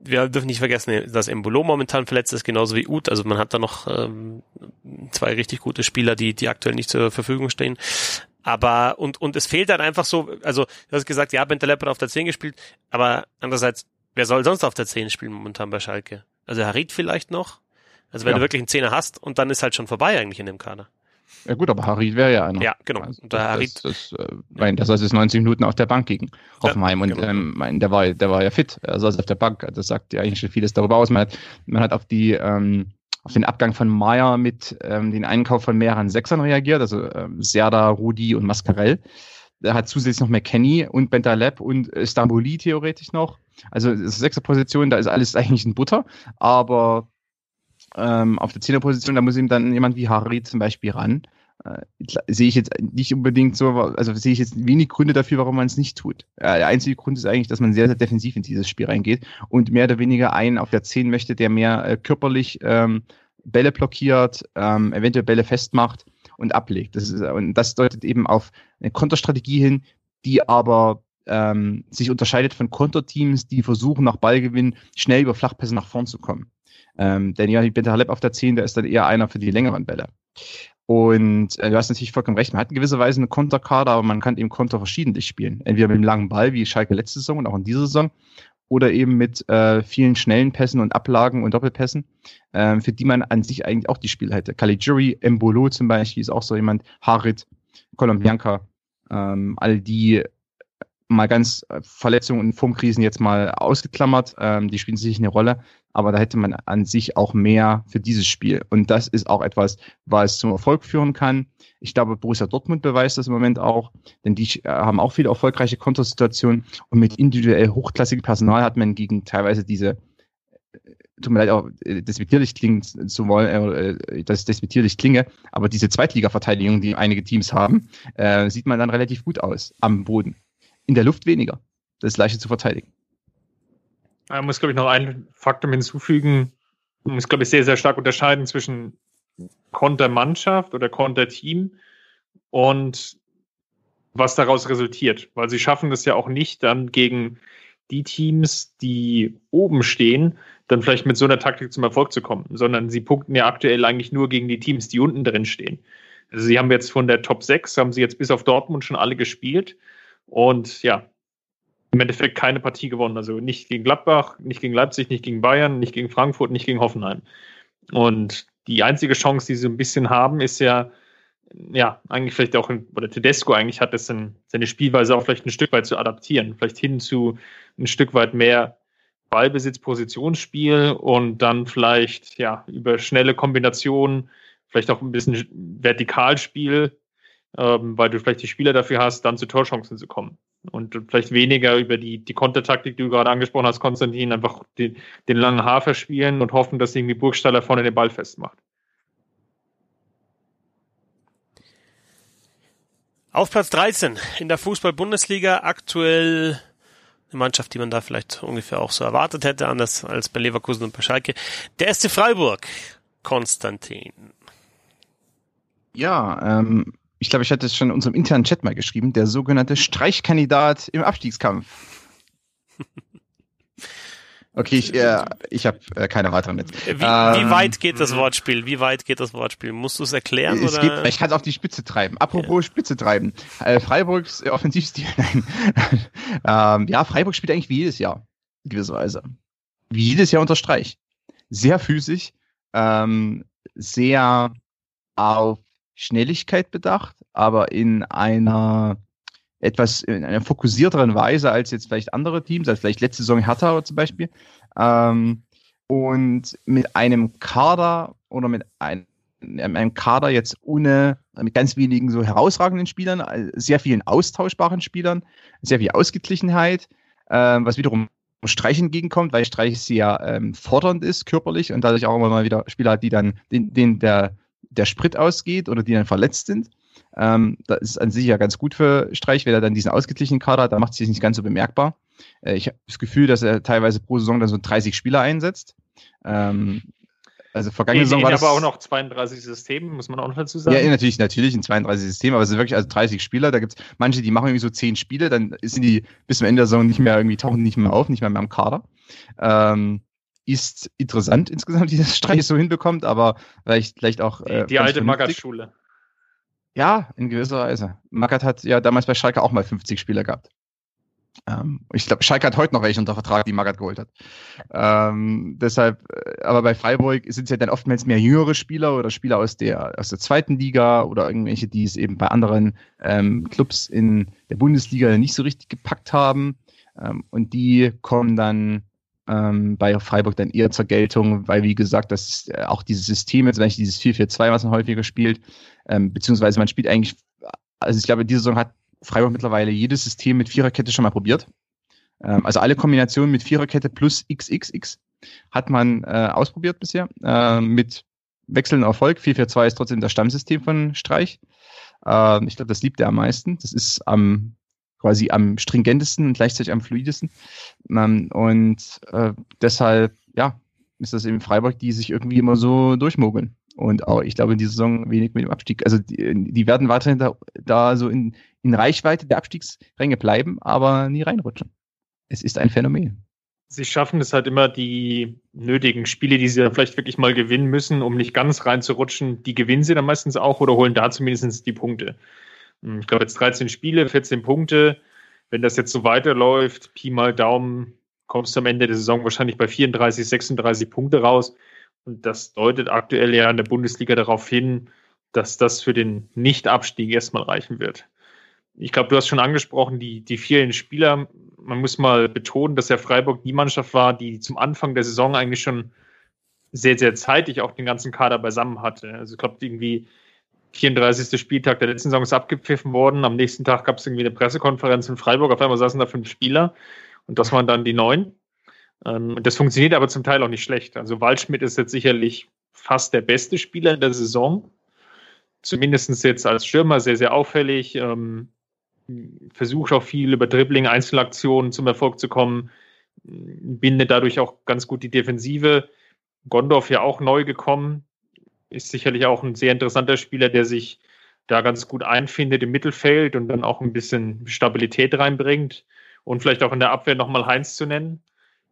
wir dürfen nicht vergessen, dass Embolo momentan verletzt ist, genauso wie Ut. Also man hat da noch ähm, zwei richtig gute Spieler, die, die aktuell nicht zur Verfügung stehen. Aber, und, und es fehlt dann einfach so, also, du hast gesagt, ja, Bentaleb hat auf der 10 gespielt, aber andererseits, wer soll sonst auf der 10 spielen momentan bei Schalke? Also Harit vielleicht noch? Also wenn ja. du wirklich einen Zehner hast und dann ist halt schon vorbei eigentlich in dem Kader. Ja gut, aber Harit wäre ja einer. Ja, genau. Also, und der Harit, das, das, äh, mein, der saß jetzt 90 Minuten auf der Bank gegen Hoffenheim ja, und genau. ähm, mein, der war, der war ja fit. Er saß auf der Bank. Das sagt ja eigentlich schon vieles darüber aus. Man hat, man hat auf die ähm, auf den Abgang von Meyer mit ähm, den Einkauf von mehreren Sechsern reagiert, also ähm, Serda, Rudi und Mascarell. Er hat zusätzlich noch McKenny und Bentaleb und Stamboli theoretisch noch. Also sechste Position, da ist alles eigentlich in Butter, aber ähm, auf der Zehnerposition, da muss ihm dann jemand wie Harry zum Beispiel ran. Äh, sehe ich jetzt nicht unbedingt so, also sehe ich jetzt wenig Gründe dafür, warum man es nicht tut. Äh, der einzige Grund ist eigentlich, dass man sehr, sehr defensiv in dieses Spiel reingeht und mehr oder weniger einen auf der 10 möchte, der mehr äh, körperlich ähm, Bälle blockiert, ähm, eventuell Bälle festmacht und ablegt. Das ist, und das deutet eben auf eine Konterstrategie hin, die aber ähm, sich unterscheidet von Konterteams, die versuchen nach Ballgewinn schnell über Flachpässe nach vorn zu kommen. Ähm, denn ja, Bentaleb auf der 10, der ist dann eher einer für die längeren Bälle. Und äh, du hast natürlich vollkommen recht, man hat in gewisser Weise eine Konterkader, aber man kann eben Konter verschiedentlich spielen. Entweder mit dem langen Ball, wie Schalke letzte Saison und auch in dieser Saison, oder eben mit äh, vielen schnellen Pässen und Ablagen und Doppelpässen, äh, für die man an sich eigentlich auch die Spiele hätte. Caligiuri, Embolo zum Beispiel ist auch so jemand, Harit, Colombianca, ähm, all die mal ganz äh, Verletzungen und Formkrisen jetzt mal ausgeklammert, ähm, die spielen sicherlich eine Rolle, aber da hätte man an sich auch mehr für dieses Spiel. Und das ist auch etwas, was zum Erfolg führen kann. Ich glaube, Borussia Dortmund beweist das im Moment auch, denn die äh, haben auch viele erfolgreiche Kontersituationen und mit individuell hochklassigem Personal hat man gegen teilweise diese äh, tut mir leid, auch despektierlich klingen zu wollen, äh, dass ich despektierlich klinge, aber diese Zweitliga-Verteidigung, die einige Teams haben, äh, sieht man dann relativ gut aus am Boden. In der Luft weniger. Das ist leichter zu verteidigen. Man muss, glaube ich, noch einen Faktor hinzufügen. Man muss, glaube ich, sehr, sehr stark unterscheiden zwischen Kontermannschaft oder Konterteam und was daraus resultiert. Weil sie schaffen das ja auch nicht dann gegen die Teams, die oben stehen, dann vielleicht mit so einer Taktik zum Erfolg zu kommen, sondern sie punkten ja aktuell eigentlich nur gegen die Teams, die unten drin stehen. Also sie haben jetzt von der Top 6, haben sie jetzt bis auf Dortmund schon alle gespielt. Und ja, im Endeffekt keine Partie gewonnen. Also nicht gegen Gladbach, nicht gegen Leipzig, nicht gegen Bayern, nicht gegen Frankfurt, nicht gegen Hoffenheim. Und die einzige Chance, die sie ein bisschen haben, ist ja, ja, eigentlich vielleicht auch, oder Tedesco eigentlich hat es seine Spielweise auch vielleicht ein Stück weit zu adaptieren, vielleicht hin zu ein Stück weit mehr Ballbesitz, Positionsspiel und dann vielleicht, ja, über schnelle Kombinationen, vielleicht auch ein bisschen Vertikalspiel, ähm, weil du vielleicht die Spieler dafür hast, dann zu Torchancen zu kommen und vielleicht weniger über die, die Kontertaktik, die du gerade angesprochen hast, Konstantin, einfach die, den langen Hafer spielen und hoffen, dass irgendwie Burgstaller vorne den Ball festmacht. Auf Platz 13 in der Fußball-Bundesliga aktuell eine Mannschaft, die man da vielleicht ungefähr auch so erwartet hätte, anders als bei Leverkusen und bei Schalke. Der SC Freiburg, Konstantin. Ja, ähm, ich glaube, ich hatte es schon in unserem internen Chat mal geschrieben, der sogenannte Streichkandidat im Abstiegskampf. Okay, ich, äh, ich habe äh, keine weiteren mit. Wie, ähm, wie weit geht das Wortspiel? Wie weit geht das Wortspiel? Musst du es erklären? Es oder? Geht, ich kann es auf die Spitze treiben. Apropos ja. Spitze treiben. Äh, Freiburgs Offensivstil. ähm, ja, Freiburg spielt eigentlich wie jedes Jahr. In gewisser Weise. Wie jedes Jahr unter Streich. Sehr physisch, ähm, sehr auf Schnelligkeit bedacht, aber in einer etwas in einer fokussierteren Weise als jetzt vielleicht andere Teams, als vielleicht letzte Saison Hertha zum Beispiel. Ähm, und mit einem Kader oder mit ein, einem Kader jetzt ohne, mit ganz wenigen so herausragenden Spielern, äh, sehr vielen austauschbaren Spielern, sehr viel Ausgeglichenheit, ähm, was wiederum Streich entgegenkommt, weil Streich sehr ähm, fordernd ist, körperlich und dadurch auch immer mal wieder Spieler hat, die dann, den, den der, der Sprit ausgeht oder die dann verletzt sind. Ähm, das ist an sich ja ganz gut für Streich, wenn er dann diesen ausgeglichenen Kader hat, da macht es sich nicht ganz so bemerkbar. Äh, ich habe das Gefühl, dass er teilweise pro Saison dann so 30 Spieler einsetzt. Ähm, also vergangene Saison war das aber auch noch 32 Systeme, muss man auch noch dazu sagen. Ja, natürlich, natürlich ein 32 System, aber es sind wirklich also 30 Spieler. Da gibt es manche, die machen irgendwie so 10 Spiele, dann sind die bis zum Ende der Saison nicht mehr irgendwie, tauchen nicht mehr auf, nicht mehr, mehr am Kader. Ähm, ist interessant insgesamt, wie das Streich so hinbekommt, aber vielleicht, vielleicht auch. Äh, die, alte Magath-Schule. Ja, in gewisser Weise. Magath hat ja damals bei Schalke auch mal 50 Spieler gehabt. Ähm, ich glaube, Schalke hat heute noch welche unter Vertrag, die Magath geholt hat. Ähm, deshalb, äh, aber bei Freiburg sind es ja dann oftmals mehr jüngere Spieler oder Spieler aus der, aus der zweiten Liga oder irgendwelche, die es eben bei anderen ähm, Clubs in der Bundesliga nicht so richtig gepackt haben. Ähm, und die kommen dann ähm, bei Freiburg dann eher zur Geltung, weil wie gesagt, das ist, äh, auch dieses System, jetzt eigentlich dieses 4-4-2, was man häufiger spielt, ähm, beziehungsweise man spielt eigentlich, also ich glaube, diese Saison hat Freiburg mittlerweile jedes System mit Viererkette schon mal probiert. Ähm, also alle Kombinationen mit Viererkette plus XXX hat man äh, ausprobiert bisher, äh, mit wechselndem Erfolg. 4-4-2 ist trotzdem das Stammsystem von Streich. Äh, ich glaube, das liebt er am meisten. Das ist am quasi am stringentesten und gleichzeitig am fluidesten. Ähm, und äh, deshalb, ja, ist das eben Freiburg, die sich irgendwie immer so durchmogeln. Und auch, ich glaube, in dieser Saison wenig mit dem Abstieg. Also die, die werden weiterhin da, da so in, in Reichweite der Abstiegsränge bleiben, aber nie reinrutschen. Es ist ein Phänomen. Sie schaffen es halt immer, die nötigen Spiele, die sie dann vielleicht wirklich mal gewinnen müssen, um nicht ganz reinzurutschen, die gewinnen sie dann meistens auch oder holen da zumindest die Punkte. Hm, ich glaube, jetzt 13 Spiele, 14 Punkte. Wenn das jetzt so weiterläuft, Pi mal Daumen, kommst du am Ende der Saison wahrscheinlich bei 34, 36 Punkte raus. Und das deutet aktuell ja in der Bundesliga darauf hin, dass das für den Nicht-Abstieg erstmal reichen wird. Ich glaube, du hast schon angesprochen, die, die vielen Spieler. Man muss mal betonen, dass ja Freiburg die Mannschaft war, die zum Anfang der Saison eigentlich schon sehr, sehr zeitig auch den ganzen Kader beisammen hatte. Also ich glaube, irgendwie 34. Spieltag der letzten Saison ist abgepfiffen worden. Am nächsten Tag gab es irgendwie eine Pressekonferenz in Freiburg. Auf einmal saßen da fünf Spieler und das waren dann die neun. Ähm, das funktioniert aber zum Teil auch nicht schlecht. Also Waldschmidt ist jetzt sicherlich fast der beste Spieler in der Saison. Zumindest jetzt als Stürmer sehr, sehr auffällig. Ähm, versucht auch viel über Dribbling, Einzelaktionen zum Erfolg zu kommen. Bindet dadurch auch ganz gut die Defensive. Gondorf ja auch neu gekommen ist sicherlich auch ein sehr interessanter Spieler, der sich da ganz gut einfindet im Mittelfeld und dann auch ein bisschen Stabilität reinbringt. Und vielleicht auch in der Abwehr nochmal Heinz zu nennen,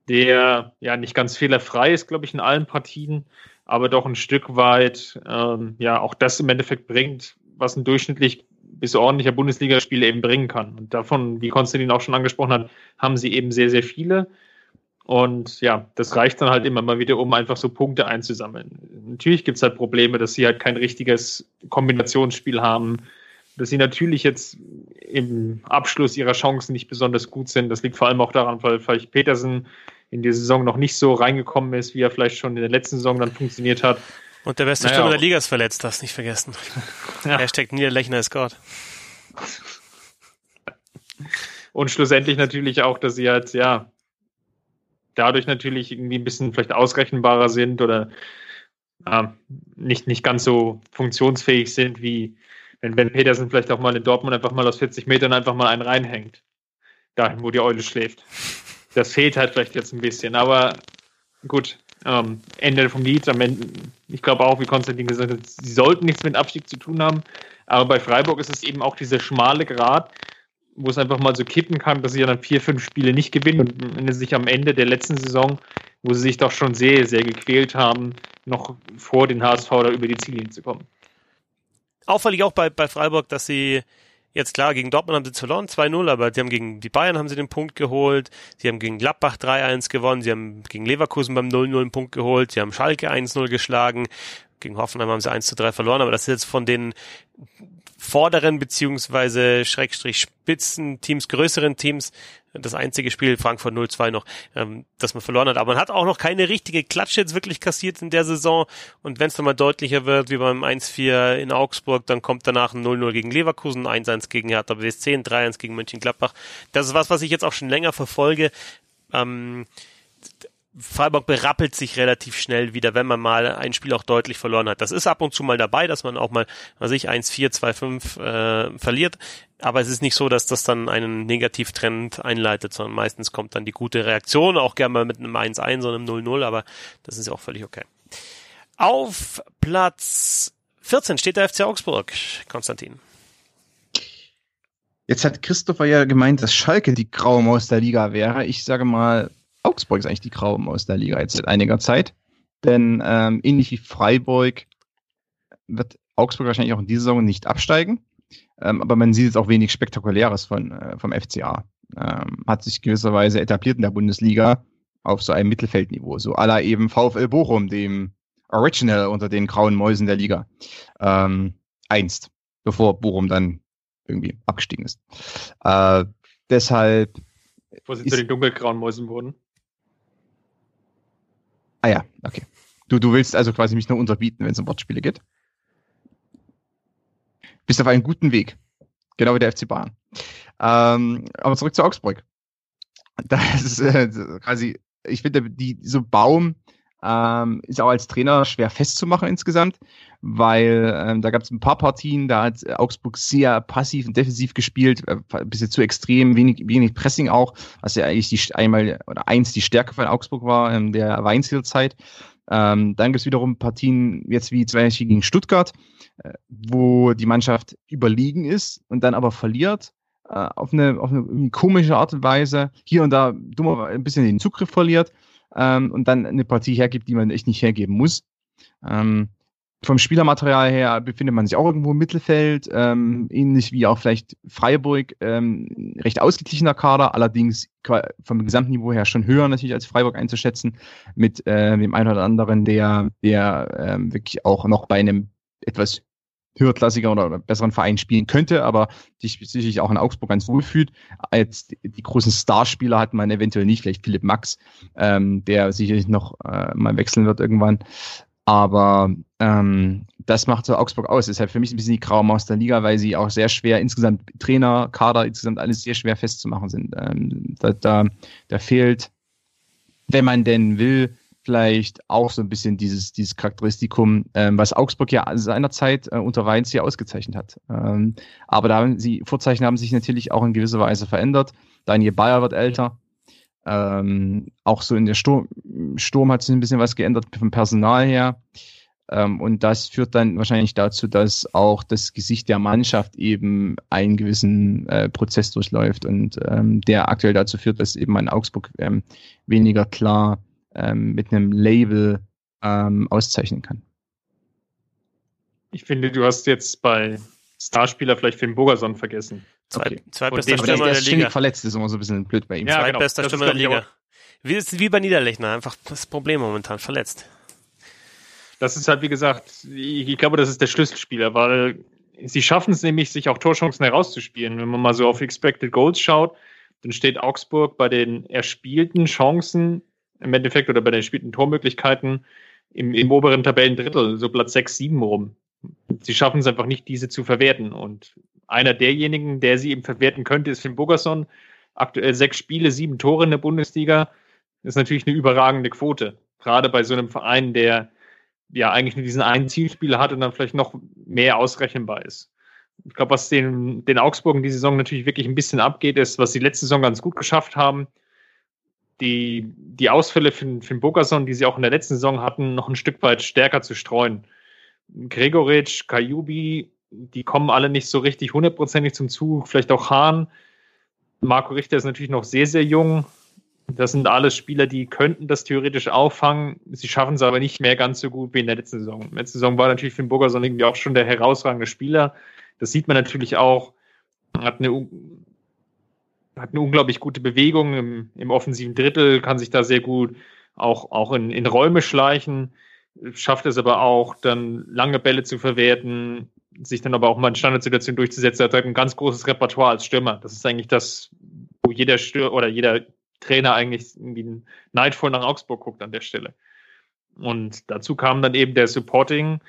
der ja nicht ganz fehlerfrei ist, glaube ich, in allen Partien, aber doch ein Stück weit ähm, ja auch das im Endeffekt bringt, was ein durchschnittlich bis ordentlicher Bundesligaspieler eben bringen kann. Und davon, wie Konstantin auch schon angesprochen hat, haben sie eben sehr, sehr viele. Und ja, das reicht dann halt immer mal wieder, um einfach so Punkte einzusammeln. Natürlich gibt es halt Probleme, dass sie halt kein richtiges Kombinationsspiel haben, dass sie natürlich jetzt im Abschluss ihrer Chancen nicht besonders gut sind. Das liegt vor allem auch daran, weil vielleicht Petersen in die Saison noch nicht so reingekommen ist, wie er vielleicht schon in der letzten Saison dann funktioniert hat. Und der beste naja, Stürmer der Liga ist verletzt, das nicht vergessen. Ja. Hashtag Niederlechner ist Gott. Und schlussendlich natürlich auch, dass sie halt, ja, dadurch natürlich irgendwie ein bisschen vielleicht ausrechenbarer sind oder äh, nicht, nicht ganz so funktionsfähig sind wie wenn Ben Petersen vielleicht auch mal in Dortmund einfach mal aus 40 Metern einfach mal einen reinhängt. Dahin, wo die Eule schläft. Das fehlt halt vielleicht jetzt ein bisschen, aber gut, ähm, Ende vom Lied. Am Ende, ich glaube auch, wie Konstantin gesagt hat, sie sollten nichts mit Abstieg zu tun haben. Aber bei Freiburg ist es eben auch dieser schmale Grad, wo es einfach mal so kippen kann, dass sie dann vier, fünf Spiele nicht gewinnen und sich am Ende der letzten Saison, wo sie sich doch schon sehr, sehr gequält haben, noch vor den HSV da über die Ziellinie zu kommen. Auffällig auch bei, bei Freiburg, dass sie Jetzt klar, gegen Dortmund haben sie verloren, 2-0, aber sie haben gegen die Bayern haben sie den Punkt geholt, sie haben gegen Gladbach 3-1 gewonnen, sie haben gegen Leverkusen beim 0-0 einen Punkt geholt, sie haben Schalke 1-0 geschlagen, gegen Hoffenheim haben sie 1-3 verloren, aber das ist jetzt von den vorderen beziehungsweise Schrägstrich Spitzen Teams, größeren Teams, das einzige Spiel Frankfurt 0-2 noch, ähm, das man verloren hat. Aber man hat auch noch keine richtige Klatsche jetzt wirklich kassiert in der Saison. Und wenn es nochmal deutlicher wird, wie beim 1-4 in Augsburg, dann kommt danach ein 0-0 gegen Leverkusen, 1-1 gegen Hertha BSC, ein 3-1 gegen Mönchengladbach. Das ist was, was ich jetzt auch schon länger verfolge. Ähm, Freiburg berappelt sich relativ schnell wieder, wenn man mal ein Spiel auch deutlich verloren hat. Das ist ab und zu mal dabei, dass man auch mal, was ich, 1-4, 2-5 äh, verliert. Aber es ist nicht so, dass das dann einen Negativtrend einleitet, sondern meistens kommt dann die gute Reaktion, auch gerne mal mit einem 1-1 oder einem 0-0, aber das ist ja auch völlig okay. Auf Platz 14 steht der FC Augsburg, Konstantin. Jetzt hat Christopher ja gemeint, dass Schalke die graue Maus der Liga wäre. Ich sage mal, Augsburg ist eigentlich die graue Maus der Liga jetzt seit einiger Zeit. Denn ähm, ähnlich wie Freiburg wird Augsburg wahrscheinlich auch in dieser Saison nicht absteigen. Ähm, aber man sieht jetzt auch wenig Spektakuläres von, äh, vom FCA. Ähm, hat sich gewisserweise etabliert in der Bundesliga auf so einem Mittelfeldniveau. So aller eben VfL Bochum, dem Original unter den grauen Mäusen der Liga. Ähm, einst, bevor Bochum dann irgendwie abgestiegen ist. Äh, deshalb. Wo sie zu den dunkelgrauen Mäusen wurden. Ah ja, okay. Du, du willst also quasi mich nur unterbieten, wenn es um Wortspiele geht. Bist auf einem guten Weg. Genau wie der FC Bayern. Ähm, aber zurück zu Augsburg. Das ist äh, quasi, ich finde, die, so Baum ähm, ist auch als Trainer schwer festzumachen insgesamt, weil ähm, da gab es ein paar Partien, da hat Augsburg sehr passiv und defensiv gespielt, äh, ein bisschen zu extrem, wenig, wenig Pressing auch, was ja eigentlich die einmal oder eins die Stärke von Augsburg war in der Weinzielzeit. Ähm, dann gibt es wiederum Partien, jetzt wie zum Beispiel gegen Stuttgart, äh, wo die Mannschaft überlegen ist und dann aber verliert äh, auf, eine, auf eine komische Art und Weise, hier und da dummer ein bisschen den Zugriff verliert ähm, und dann eine Partie hergibt, die man echt nicht hergeben muss. Ähm, vom Spielermaterial her befindet man sich auch irgendwo im Mittelfeld, ähm, ähnlich wie auch vielleicht Freiburg, ähm, recht ausgeglichener Kader, allerdings vom Gesamtniveau her schon höher natürlich als Freiburg einzuschätzen, mit äh, dem einen oder anderen, der, der ähm, wirklich auch noch bei einem etwas höherklassiger oder besseren Verein spielen könnte, aber sich sicherlich auch in Augsburg ganz wohl fühlt. Als die großen Starspieler hat man eventuell nicht, vielleicht Philipp Max, ähm, der sicherlich noch äh, mal wechseln wird irgendwann. Aber ähm, das macht so Augsburg aus. Deshalb für mich ein bisschen die graue Maus der Liga, weil sie auch sehr schwer insgesamt Trainer, Kader, insgesamt alles sehr schwer festzumachen sind. Ähm, da, da, da fehlt, wenn man denn will, vielleicht auch so ein bisschen dieses, dieses Charakteristikum, ähm, was Augsburg ja seinerzeit äh, unter Weinz hier ausgezeichnet hat. Ähm, aber da haben sie, Vorzeichen haben sich natürlich auch in gewisser Weise verändert. Daniel Bayer wird älter. Ähm, auch so in der Sturm, Sturm hat sich ein bisschen was geändert vom Personal her. Ähm, und das führt dann wahrscheinlich dazu, dass auch das Gesicht der Mannschaft eben einen gewissen äh, Prozess durchläuft und ähm, der aktuell dazu führt, dass eben ein Augsburg ähm, weniger klar ähm, mit einem Label ähm, auszeichnen kann. Ich finde, du hast jetzt bei Starspieler vielleicht Finn Bogerson vergessen. Okay. Zweitbester Stürmer der, der Liga. verletzt ist immer so ein bisschen blöd bei ihm. Ja, Zweitbester genau. Stürmer der Liga. Wie ist wie bei Niederlechner, einfach das Problem momentan, verletzt. Das ist halt, wie gesagt, ich glaube, das ist der Schlüsselspieler, weil sie schaffen es nämlich, sich auch Torchancen herauszuspielen. Wenn man mal so auf Expected Goals schaut, dann steht Augsburg bei den erspielten Chancen im Endeffekt oder bei den erspielten Tormöglichkeiten im, im oberen Tabellendrittel, so Platz 6, 7 rum. Sie schaffen es einfach nicht, diese zu verwerten. Und einer derjenigen, der sie eben verwerten könnte, ist Finn Bogerson. Aktuell sechs Spiele, sieben Tore in der Bundesliga. Das ist natürlich eine überragende Quote. Gerade bei so einem Verein, der ja eigentlich nur diesen einen Zielspieler hat und dann vielleicht noch mehr ausrechenbar ist. Ich glaube, was den, den Augsburgen die Saison natürlich wirklich ein bisschen abgeht, ist, was sie letzte Saison ganz gut geschafft haben, die, die Ausfälle für, für den Bogason, die sie auch in der letzten Saison hatten, noch ein Stück weit stärker zu streuen. Gregoritsch, Kajubi, die kommen alle nicht so richtig hundertprozentig zum Zug, vielleicht auch Hahn. Marco Richter ist natürlich noch sehr, sehr jung. Das sind alles Spieler, die könnten das theoretisch auffangen. Sie schaffen es aber nicht mehr ganz so gut wie in der letzten Saison. In der letzten Saison war natürlich Finn Burgerson irgendwie auch schon der herausragende Spieler. Das sieht man natürlich auch. Hat eine, hat eine unglaublich gute Bewegung im, im offensiven Drittel, kann sich da sehr gut auch, auch in, in Räume schleichen, schafft es aber auch, dann lange Bälle zu verwerten, sich dann aber auch mal in Standardsituationen durchzusetzen. Er hat halt ein ganz großes Repertoire als Stürmer. Das ist eigentlich das, wo jeder Stür oder jeder Trainer eigentlich irgendwie neidvoll nach Augsburg guckt an der Stelle. Und dazu kam dann eben der Supporting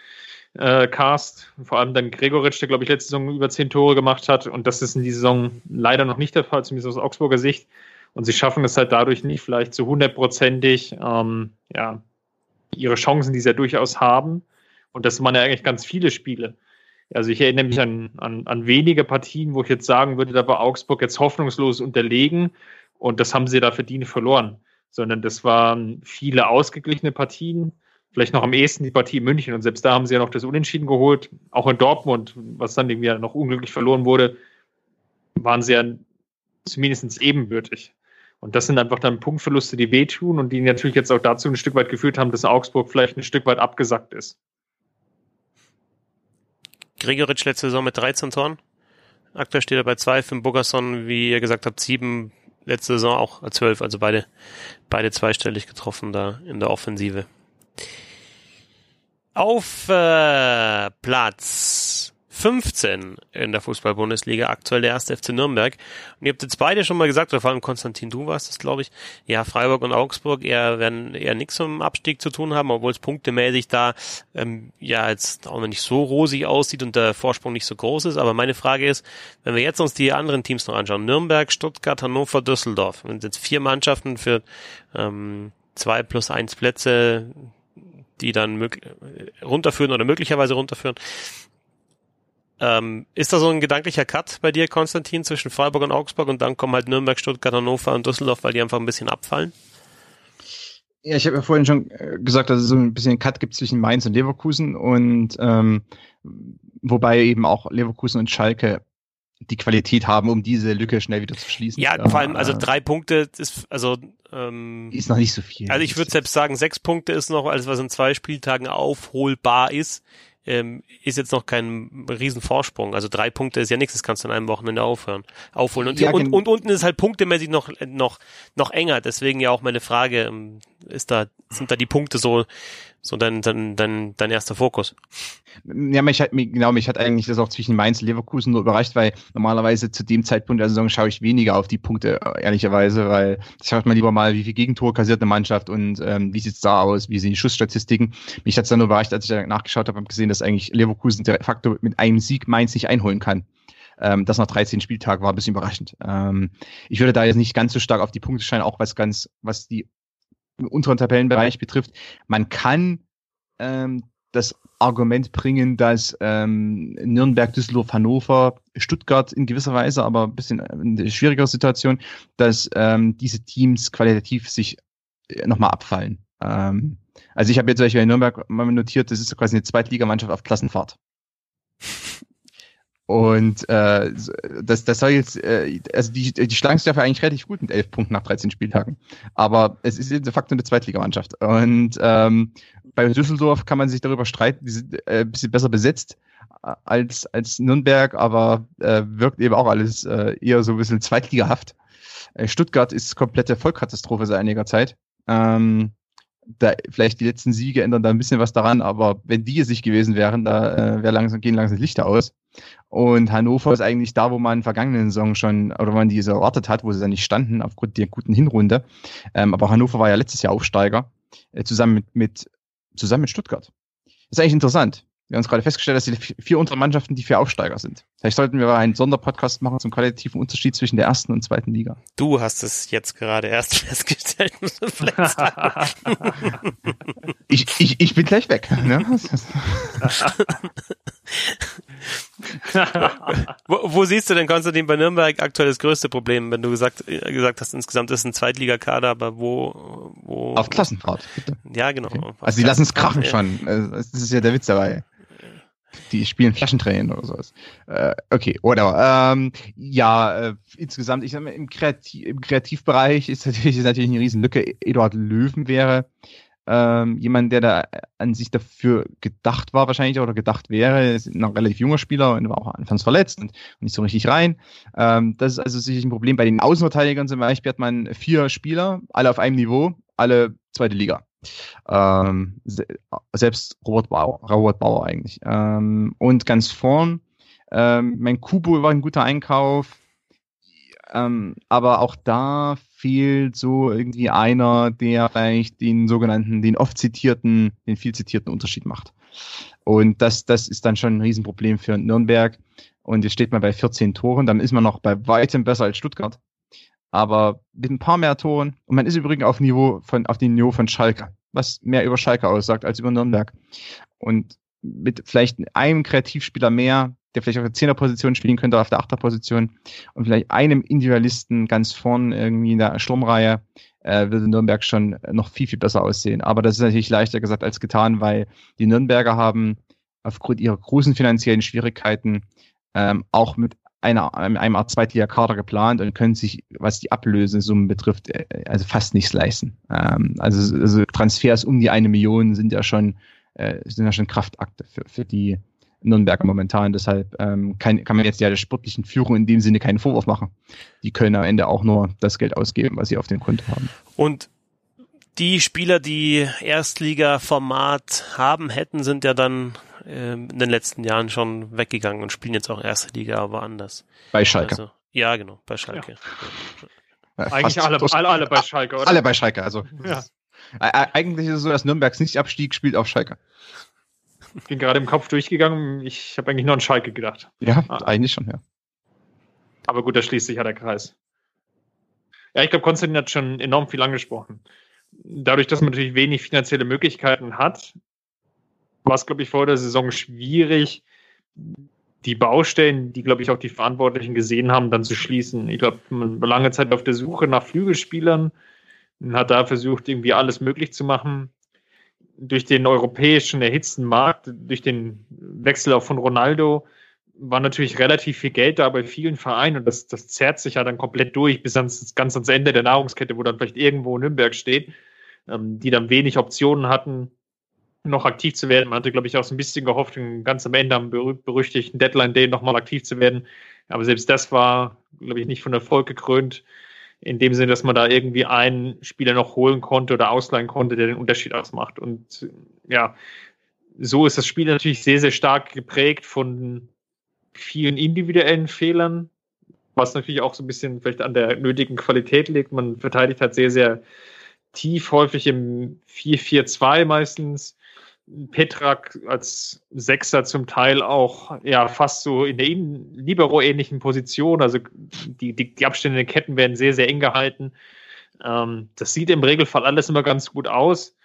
äh, Cast, vor allem dann Gregoritsch, der glaube ich letzte Saison über zehn Tore gemacht hat. Und das ist in dieser Saison leider noch nicht der Fall, zumindest aus Augsburger Sicht. Und sie schaffen es halt dadurch nicht vielleicht zu hundertprozentig, ähm, ja, ihre Chancen, die sie ja durchaus haben. Und das waren ja eigentlich ganz viele Spiele. Also ich erinnere mich an, an, an wenige Partien, wo ich jetzt sagen würde, da war Augsburg jetzt hoffnungslos unterlegen und das haben sie da verdient verloren. Sondern das waren viele ausgeglichene Partien, vielleicht noch am ehesten die Partie in München und selbst da haben sie ja noch das Unentschieden geholt. Auch in Dortmund, was dann irgendwie noch unglücklich verloren wurde, waren sie ja zumindest ebenbürtig. Und das sind einfach dann Punktverluste, die wehtun und die natürlich jetzt auch dazu ein Stück weit geführt haben, dass Augsburg vielleicht ein Stück weit abgesackt ist. Gregoritsch letzte Saison mit 13 Toren. Aktuell steht er bei 2, Finn Bogerson, wie ihr gesagt habt, 7, letzte Saison auch 12, also beide, beide zweistellig getroffen da in der Offensive. Auf äh, Platz 15 in der Fußball-Bundesliga, aktuell der erste FC Nürnberg. Und ihr habt jetzt beide schon mal gesagt, oder vor allem Konstantin, du warst das, glaube ich, ja, Freiburg und Augsburg eher werden eher nichts zum Abstieg zu tun haben, obwohl es punktemäßig da ähm, ja jetzt auch noch nicht so rosig aussieht und der Vorsprung nicht so groß ist. Aber meine Frage ist, wenn wir jetzt uns die anderen Teams noch anschauen, Nürnberg, Stuttgart, Hannover, Düsseldorf, wenn jetzt vier Mannschaften für ähm, zwei plus eins Plätze die dann runterführen oder möglicherweise runterführen. Ähm, ist da so ein gedanklicher Cut bei dir, Konstantin, zwischen Freiburg und Augsburg und dann kommen halt Nürnberg, Stuttgart, Hannover und Düsseldorf, weil die einfach ein bisschen abfallen? Ja, ich habe ja vorhin schon äh, gesagt, dass es so ein bisschen Cut gibt zwischen Mainz und Leverkusen und ähm, wobei eben auch Leverkusen und Schalke die Qualität haben, um diese Lücke schnell wieder zu schließen. Ja, vor allem, also drei Punkte ist, also ähm, ist noch nicht so viel. Also ich würde selbst sagen, sechs Punkte ist noch alles, was in zwei Spieltagen aufholbar ist ähm, ist jetzt noch kein Riesenvorsprung. Also drei Punkte ist ja nichts, das kannst du in einem Wochenende aufhören, aufholen. Und, ja, und, und, unten ist halt punktemäßig noch, noch, noch enger. Deswegen ja auch meine Frage, ähm, ist da, sind da die Punkte so, so dein, dein, dein, dein erster Fokus? Ja, mich hat, genau, mich hat eigentlich das auch zwischen Mainz und Leverkusen nur überrascht, weil normalerweise zu dem Zeitpunkt der Saison schaue ich weniger auf die Punkte, ehrlicherweise, weil schaut man lieber mal, wie viel Gegentore kassiert eine Mannschaft und ähm, wie sieht's da aus, wie sind die Schussstatistiken. Mich hat's dann nur überrascht, als ich da nachgeschaut habe, habe gesehen, dass eigentlich Leverkusen de facto mit einem Sieg Mainz nicht einholen kann. Ähm, das nach 13 Spieltagen war ein bisschen überraschend. Ähm, ich würde da jetzt nicht ganz so stark auf die Punkte scheinen, auch was ganz, was die unteren Tabellenbereich betrifft. Man kann ähm, das Argument bringen, dass ähm, Nürnberg, Düsseldorf, Hannover, Stuttgart in gewisser Weise, aber ein bisschen eine schwierigere Situation, dass ähm, diese Teams qualitativ sich äh, nochmal abfallen. Ähm, also ich habe jetzt zum Beispiel in Nürnberg mal notiert, das ist quasi eine Zweitligamannschaft auf Klassenfahrt. Und äh, das, das soll jetzt, äh, also die, die schlagen sich dafür eigentlich relativ gut mit elf Punkten nach 13 Spieltagen. Aber es ist de facto eine Zweitligamannschaft. Und ähm, bei Düsseldorf kann man sich darüber streiten, die sind äh, ein bisschen besser besetzt als, als Nürnberg, aber äh, wirkt eben auch alles äh, eher so ein bisschen zweitligahaft. Äh, Stuttgart ist komplette Vollkatastrophe seit einiger Zeit. Ähm, da vielleicht die letzten Siege ändern da ein bisschen was daran, aber wenn die es nicht gewesen wären, da äh, wär langsam, gehen langsam Lichter aus. Und Hannover ist eigentlich da, wo man in der vergangenen Saison schon, oder man diese erwartet hat, wo sie dann nicht standen, aufgrund der guten Hinrunde. Ähm, aber Hannover war ja letztes Jahr Aufsteiger, äh, zusammen mit, mit, zusammen mit Stuttgart. Das ist eigentlich interessant wir haben uns gerade festgestellt, dass die vier unteren Mannschaften die vier Aufsteiger sind. Vielleicht sollten wir einen Sonderpodcast machen zum qualitativen Unterschied zwischen der ersten und zweiten Liga. Du hast es jetzt gerade erst festgestellt. ich, ich, ich bin gleich weg. Ne? wo, wo, siehst du denn, Konstantin, bei Nürnberg aktuell das größte Problem, wenn du gesagt, äh, gesagt hast, insgesamt ist ein Zweitligakader, aber wo, wo? Auf Klassenfahrt, bitte. Ja, genau. Okay. Also die lassen es krachen ja. schon. Also, das ist ja der Witz dabei. Die spielen Flaschentränen oder sowas. Äh, okay, whatever. Ähm, ja, äh, insgesamt, ich sag mal, im, Kreativ im Kreativbereich ist natürlich, ist natürlich eine Riesenlücke. Eduard Löwen wäre ähm, jemand, der da an sich dafür gedacht war wahrscheinlich oder gedacht wäre, ist noch ein relativ junger Spieler und war auch anfangs verletzt und nicht so richtig rein. Ähm, das ist also sicherlich ein Problem. Bei den Außenverteidigern zum Beispiel hat man vier Spieler, alle auf einem Niveau, alle zweite Liga. Ähm, selbst Robert Bauer, Robert Bauer eigentlich. Ähm, und ganz vorn, ähm, mein Kubo war ein guter Einkauf, ähm, aber auch da fehlt so irgendwie einer, der vielleicht den sogenannten, den oft zitierten, den viel zitierten Unterschied macht. Und das, das ist dann schon ein Riesenproblem für Nürnberg. Und jetzt steht man bei 14 Toren, dann ist man noch bei weitem besser als Stuttgart. Aber mit ein paar mehr Toren, und man ist übrigens auf Niveau von, auf dem Niveau von Schalke, was mehr über Schalke aussagt als über Nürnberg. Und mit vielleicht einem Kreativspieler mehr, der vielleicht auf der Zehnerposition spielen könnte, auf der Achterposition und vielleicht einem Individualisten ganz vorn irgendwie in der Sturmreihe, äh, würde Nürnberg schon noch viel, viel besser aussehen. Aber das ist natürlich leichter gesagt als getan, weil die Nürnberger haben aufgrund ihrer großen finanziellen Schwierigkeiten ähm, auch mit einer, einem Art Zweitliga-Kader geplant und können sich, was die Ablösesummen betrifft, äh, also fast nichts leisten. Ähm, also, also Transfers um die eine Million sind ja schon, äh, sind ja schon Kraftakte für, für die Nürnberger momentan. Deshalb ähm, kann, kann man jetzt ja der sportlichen Führung in dem Sinne keinen Vorwurf machen. Die können am Ende auch nur das Geld ausgeben, was sie auf dem Konto haben. Und die Spieler, die Erstliga-Format haben hätten, sind ja dann äh, in den letzten Jahren schon weggegangen und spielen jetzt auch Erste Liga, aber anders. Bei Schalke. Also, ja, genau, bei Schalke. Ja. Eigentlich alle, alle, alle bei Schalke, oder? Alle bei Schalke, also. Ja. Eigentlich ist es so, dass Nürnbergs nicht Abstieg spielt auf Schalke bin gerade im Kopf durchgegangen. Ich habe eigentlich nur an Schalke gedacht. Ja, ah. eigentlich schon, ja. Aber gut, da schließt sich ja der Kreis. Ja, ich glaube, Konstantin hat schon enorm viel angesprochen. Dadurch, dass man natürlich wenig finanzielle Möglichkeiten hat, war es, glaube ich, vor der Saison schwierig, die Baustellen, die, glaube ich, auch die Verantwortlichen gesehen haben, dann zu schließen. Ich glaube, man war lange Zeit auf der Suche nach Flügelspielern und hat da versucht, irgendwie alles möglich zu machen durch den europäischen erhitzten Markt, durch den Wechsel auch von Ronaldo, war natürlich relativ viel Geld da bei vielen Vereinen und das, das zerrt sich ja dann komplett durch bis ans, ganz ans Ende der Nahrungskette, wo dann vielleicht irgendwo Nürnberg steht, ähm, die dann wenig Optionen hatten, noch aktiv zu werden. Man hatte, glaube ich, auch so ein bisschen gehofft, ganz am Ende am berüchtigten Deadline Day nochmal aktiv zu werden. Aber selbst das war, glaube ich, nicht von Erfolg gekrönt in dem Sinne, dass man da irgendwie einen Spieler noch holen konnte oder ausleihen konnte, der den Unterschied ausmacht. Und ja, so ist das Spiel natürlich sehr, sehr stark geprägt von vielen individuellen Fehlern, was natürlich auch so ein bisschen vielleicht an der nötigen Qualität liegt. Man verteidigt halt sehr, sehr tief, häufig im 4-4-2 meistens. Petrak als Sechser zum Teil auch ja fast so in der Libero-ähnlichen Position. Also die, die, die Abstände in den Ketten werden sehr, sehr eng gehalten. Ähm, das sieht im Regelfall alles immer ganz gut aus,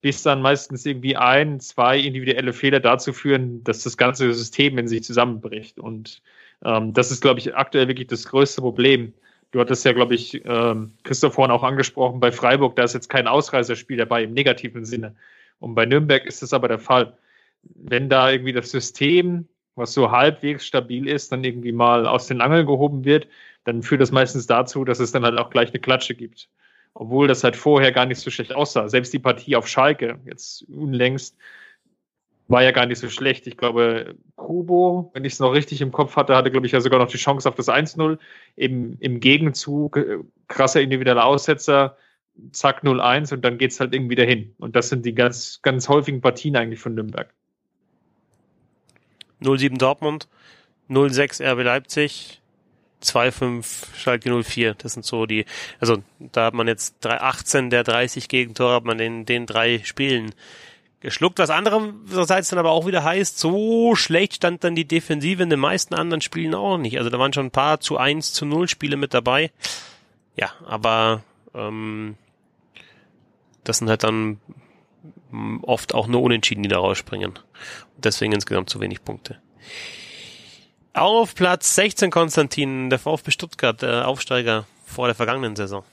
bis dann meistens irgendwie ein, zwei individuelle Fehler dazu führen, dass das ganze System in sich zusammenbricht. Und ähm, das ist, glaube ich, aktuell wirklich das größte Problem. Du hattest ja, glaube ich, ähm, Christoph vorhin auch angesprochen, bei Freiburg, da ist jetzt kein Ausreißerspiel dabei im negativen Sinne. Und bei Nürnberg ist das aber der Fall. Wenn da irgendwie das System, was so halbwegs stabil ist, dann irgendwie mal aus den Angeln gehoben wird, dann führt das meistens dazu, dass es dann halt auch gleich eine Klatsche gibt. Obwohl das halt vorher gar nicht so schlecht aussah. Selbst die Partie auf Schalke, jetzt unlängst, war ja gar nicht so schlecht. Ich glaube, Kubo, wenn ich es noch richtig im Kopf hatte, hatte, glaube ich, ja sogar noch die Chance auf das 1-0. Im, Im Gegenzug, äh, krasser individueller Aussetzer, zack 0-1 und dann geht es halt irgendwie dahin. Und das sind die ganz, ganz häufigen Partien eigentlich von Nürnberg. 0-7 Dortmund, 0-6 RB Leipzig, 2-5 Schalke 04. Das sind so die, also da hat man jetzt 18 der 30 Gegentore hat man in den drei Spielen geschluckt. Was andererseits dann aber auch wieder heißt, so schlecht stand dann die Defensive in den meisten anderen Spielen auch nicht. Also da waren schon ein paar zu 1 zu 0 Spiele mit dabei. Ja, aber ähm, das sind halt dann oft auch nur Unentschieden, die da rausspringen. Deswegen insgesamt zu wenig Punkte. Auf Platz 16 Konstantin, der VfB Stuttgart, der Aufsteiger vor der vergangenen Saison.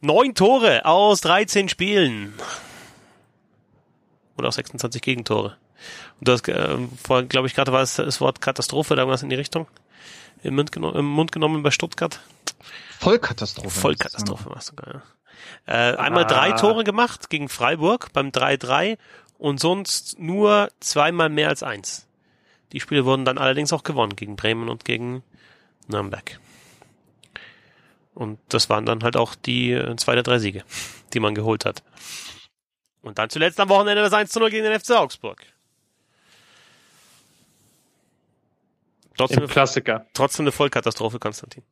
Neun Tore aus 13 Spielen. Oder auch 26 Gegentore. Und du hast äh, vorhin, glaube ich, gerade war es das Wort Katastrophe oder irgendwas in die Richtung im Mund, im Mund genommen bei Stuttgart. Vollkatastrophe. Vollkatastrophe war sogar, ja. Äh, einmal ah. drei Tore gemacht gegen Freiburg beim 3-3 und sonst nur zweimal mehr als eins. Die Spiele wurden dann allerdings auch gewonnen gegen Bremen und gegen Nürnberg. Und das waren dann halt auch die äh, zwei der drei Siege, die man geholt hat. Und dann zuletzt am Wochenende das 1 0 gegen den FC Augsburg. Trotzdem Im Klassiker. Trotzdem eine Vollkatastrophe, Konstantin.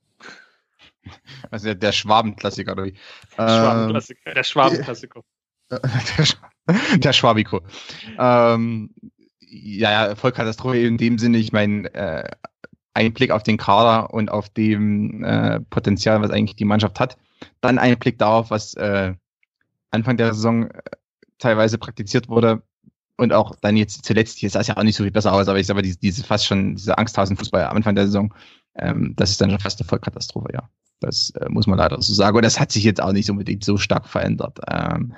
Also der, der Schwabenklassiker, oder wie? Schwabenklassiker, der Schwabenklassiker. Der, der Schwabiko. Ähm, ja, ja, Vollkatastrophe in dem Sinne, ich meine, äh, ein Blick auf den Kader und auf dem äh, Potenzial, was eigentlich die Mannschaft hat. Dann ein Blick darauf, was äh, Anfang der Saison äh, teilweise praktiziert wurde. Und auch dann jetzt zuletzt, hier sah es ja auch nicht so viel besser aus, aber ich sage mal, diese, diese fast schon, diese Angsthasen-Fußball am Anfang der Saison, ähm, das ist dann schon fast eine Vollkatastrophe, ja. Das äh, muss man leider so sagen. Und das hat sich jetzt auch nicht unbedingt so stark verändert. Ähm,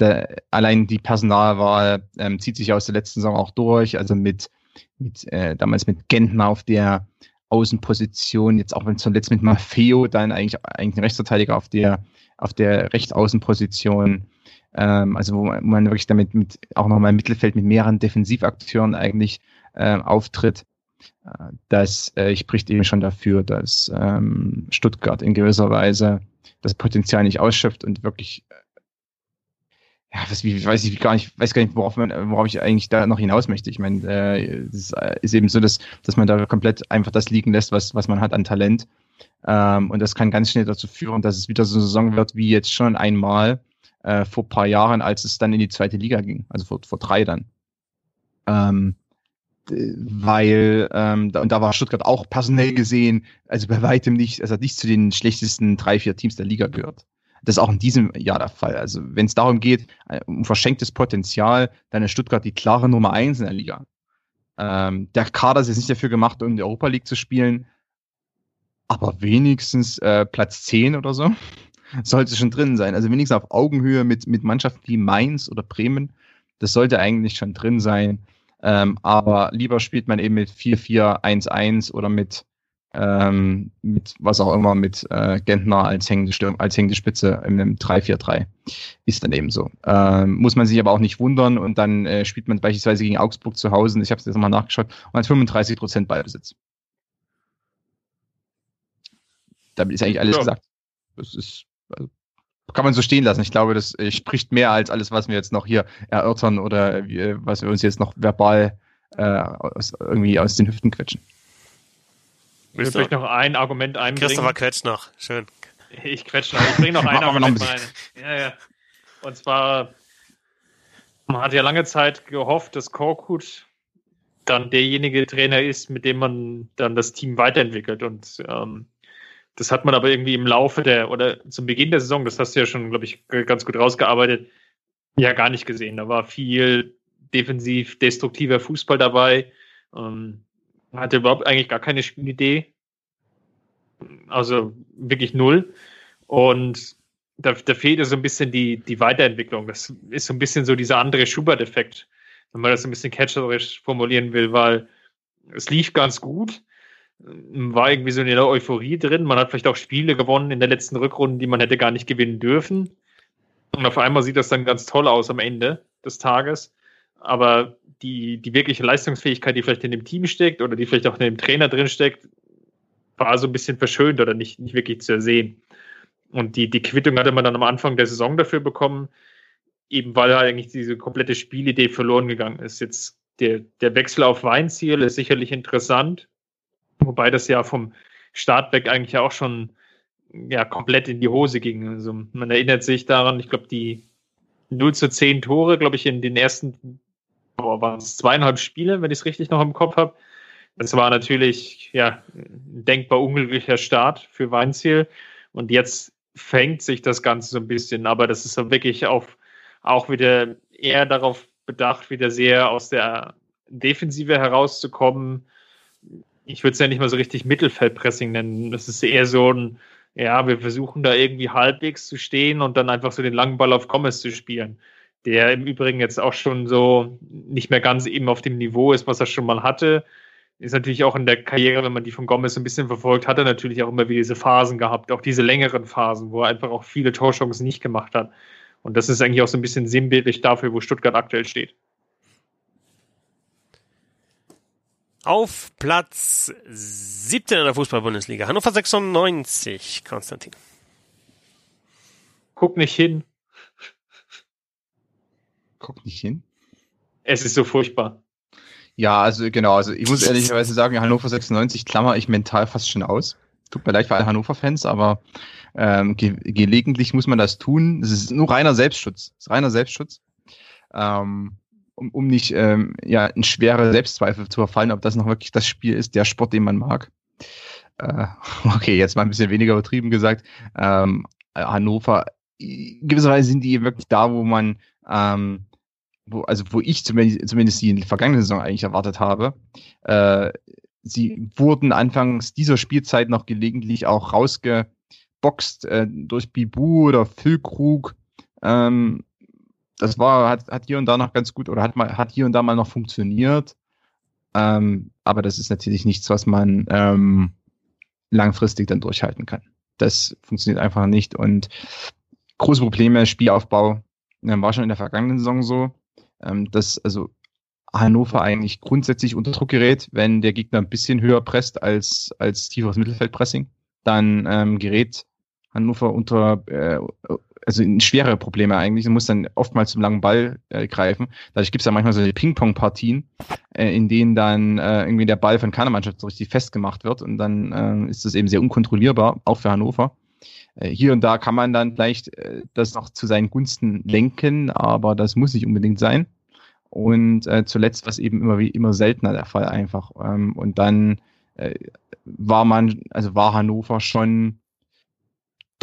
der, allein die Personalwahl ähm, zieht sich aus der letzten Saison auch durch, also mit, mit äh, damals mit Gentner auf der Außenposition, jetzt auch wenn zuletzt mit Maffeo dann eigentlich, eigentlich ein Rechtsverteidiger auf der, auf der Rechtsaußenposition, ähm, also wo man, wirklich damit mit auch nochmal im Mittelfeld mit mehreren Defensivakteuren eigentlich äh, auftritt. Äh, das äh, spricht eben schon dafür, dass ähm, Stuttgart in gewisser Weise das Potenzial nicht ausschöpft und wirklich äh, ja, was, wie, weiß ich gar nicht, weiß gar nicht, worauf, man, worauf ich eigentlich da noch hinaus möchte. Ich meine, äh, es ist eben so, dass, dass man da komplett einfach das liegen lässt, was, was man hat an Talent. Ähm, und das kann ganz schnell dazu führen, dass es wieder so eine Saison wird, wie jetzt schon einmal äh, vor paar Jahren, als es dann in die zweite Liga ging, also vor, vor drei dann. Ähm, weil ähm, da, und da war Stuttgart auch personell gesehen, also bei weitem nicht, also nicht zu den schlechtesten drei, vier Teams der Liga gehört. Das ist auch in diesem Jahr der Fall. Also wenn es darum geht, äh, um verschenktes Potenzial, dann ist Stuttgart die klare Nummer eins in der Liga. Ähm, der Kader ist jetzt nicht dafür gemacht, um in der Europa League zu spielen, aber wenigstens äh, Platz 10 oder so sollte schon drin sein. Also wenigstens auf Augenhöhe mit, mit Mannschaften wie Mainz oder Bremen. Das sollte eigentlich schon drin sein. Ähm, aber lieber spielt man eben mit 4-4-1-1 oder mit ähm, mit was auch immer, mit äh, Gentner als hängende, Stürm, als hängende Spitze in einem 3-4-3. Ist dann eben so. Ähm, muss man sich aber auch nicht wundern und dann äh, spielt man beispielsweise gegen Augsburg zu Hause, ich habe es jetzt mal nachgeschaut, und hat 35 Prozent Ballbesitz. Damit ist eigentlich alles ja. gesagt. Das ist, kann man so stehen lassen. Ich glaube, das äh, spricht mehr als alles, was wir jetzt noch hier erörtern oder äh, was wir uns jetzt noch verbal äh, aus, irgendwie aus den Hüften quetschen. Ich vielleicht noch ein Argument einbringen. Christopher quetscht noch. Schön. Ich quetsch noch. Ich bringe noch ein Argument noch ein Ja, ja. Und zwar, man hat ja lange Zeit gehofft, dass Korkut dann derjenige Trainer ist, mit dem man dann das Team weiterentwickelt. Und ähm, das hat man aber irgendwie im Laufe der, oder zum Beginn der Saison, das hast du ja schon, glaube ich, ganz gut rausgearbeitet, ja gar nicht gesehen. Da war viel defensiv destruktiver Fußball dabei. Ähm, hatte überhaupt eigentlich gar keine Spielidee. Also wirklich null. Und da, da fehlt so ein bisschen die, die Weiterentwicklung. Das ist so ein bisschen so dieser andere Schubert-Effekt, wenn man das ein bisschen catcherisch formulieren will, weil es lief ganz gut. War irgendwie so eine Euphorie drin. Man hat vielleicht auch Spiele gewonnen in der letzten Rückrunde, die man hätte gar nicht gewinnen dürfen. Und auf einmal sieht das dann ganz toll aus am Ende des Tages aber die, die wirkliche Leistungsfähigkeit, die vielleicht in dem Team steckt oder die vielleicht auch in dem Trainer drin steckt, war so ein bisschen verschönt oder nicht, nicht wirklich zu ersehen. Und die, die Quittung hatte man dann am Anfang der Saison dafür bekommen, eben weil eigentlich diese komplette Spielidee verloren gegangen ist. Jetzt der, der Wechsel auf Weinziel ist sicherlich interessant, wobei das ja vom Start weg eigentlich auch schon ja, komplett in die Hose ging. Also man erinnert sich daran, ich glaube, die 0 zu 10 Tore, glaube ich, in den ersten boah, waren es zweieinhalb Spiele, wenn ich es richtig noch im Kopf habe. Das war natürlich ja ein denkbar unglücklicher Start für Weinziel. Und jetzt fängt sich das Ganze so ein bisschen, aber das ist wirklich auf, auch wieder eher darauf bedacht, wieder sehr aus der Defensive herauszukommen. Ich würde es ja nicht mal so richtig Mittelfeldpressing nennen. Das ist eher so ein, ja, wir versuchen da irgendwie halbwegs zu stehen und dann einfach so den langen Ball auf Gomez zu spielen. Der im Übrigen jetzt auch schon so nicht mehr ganz eben auf dem Niveau ist, was er schon mal hatte. Ist natürlich auch in der Karriere, wenn man die von Gomez ein bisschen verfolgt, hat er natürlich auch immer wieder diese Phasen gehabt, auch diese längeren Phasen, wo er einfach auch viele Torchancen nicht gemacht hat. Und das ist eigentlich auch so ein bisschen sinnbildlich dafür, wo Stuttgart aktuell steht. Auf Platz 17 in der Fußball-Bundesliga. Hannover 96, Konstantin. Guck nicht hin. Guck nicht hin. Es ist so furchtbar. Ja, also genau, also ich muss ehrlicherweise sagen, Hannover 96 klammer ich mental fast schon aus. Tut mir leid für alle Hannover-Fans, aber ähm, ge gelegentlich muss man das tun. Es ist nur reiner Selbstschutz. Es ist reiner Selbstschutz. Ähm, um, um nicht ähm, ja, in schwere Selbstzweifel zu verfallen, ob das noch wirklich das Spiel ist, der Sport, den man mag. Äh, okay, jetzt mal ein bisschen weniger übertrieben gesagt. Ähm, Hannover, gewisserweise sind die wirklich da, wo man, ähm, wo, also wo ich zumindest, zumindest die in der vergangenen Saison eigentlich erwartet habe. Äh, sie wurden anfangs dieser Spielzeit noch gelegentlich auch rausgeboxt äh, durch Bibu oder Füllkrug. Ähm, das war, hat, hat hier und da noch ganz gut oder hat mal, hat hier und da mal noch funktioniert. Ähm, aber das ist natürlich nichts, was man ähm, langfristig dann durchhalten kann. Das funktioniert einfach nicht. Und große Probleme, Spielaufbau, ähm, war schon in der vergangenen Saison so, ähm, dass also Hannover eigentlich grundsätzlich unter Druck gerät, wenn der Gegner ein bisschen höher presst als, als tieferes Mittelfeldpressing, dann ähm, gerät Hannover unter äh, also in schwere Probleme eigentlich. Du musst dann oftmals zum langen Ball äh, greifen. Dadurch gibt es ja manchmal so Ping-Pong-Partien, äh, in denen dann äh, irgendwie der Ball von keiner Mannschaft so richtig festgemacht wird und dann äh, ist das eben sehr unkontrollierbar, auch für Hannover. Äh, hier und da kann man dann vielleicht äh, das noch zu seinen Gunsten lenken, aber das muss nicht unbedingt sein. Und äh, zuletzt was eben immer wie immer seltener der Fall einfach. Ähm, und dann äh, war man, also war Hannover schon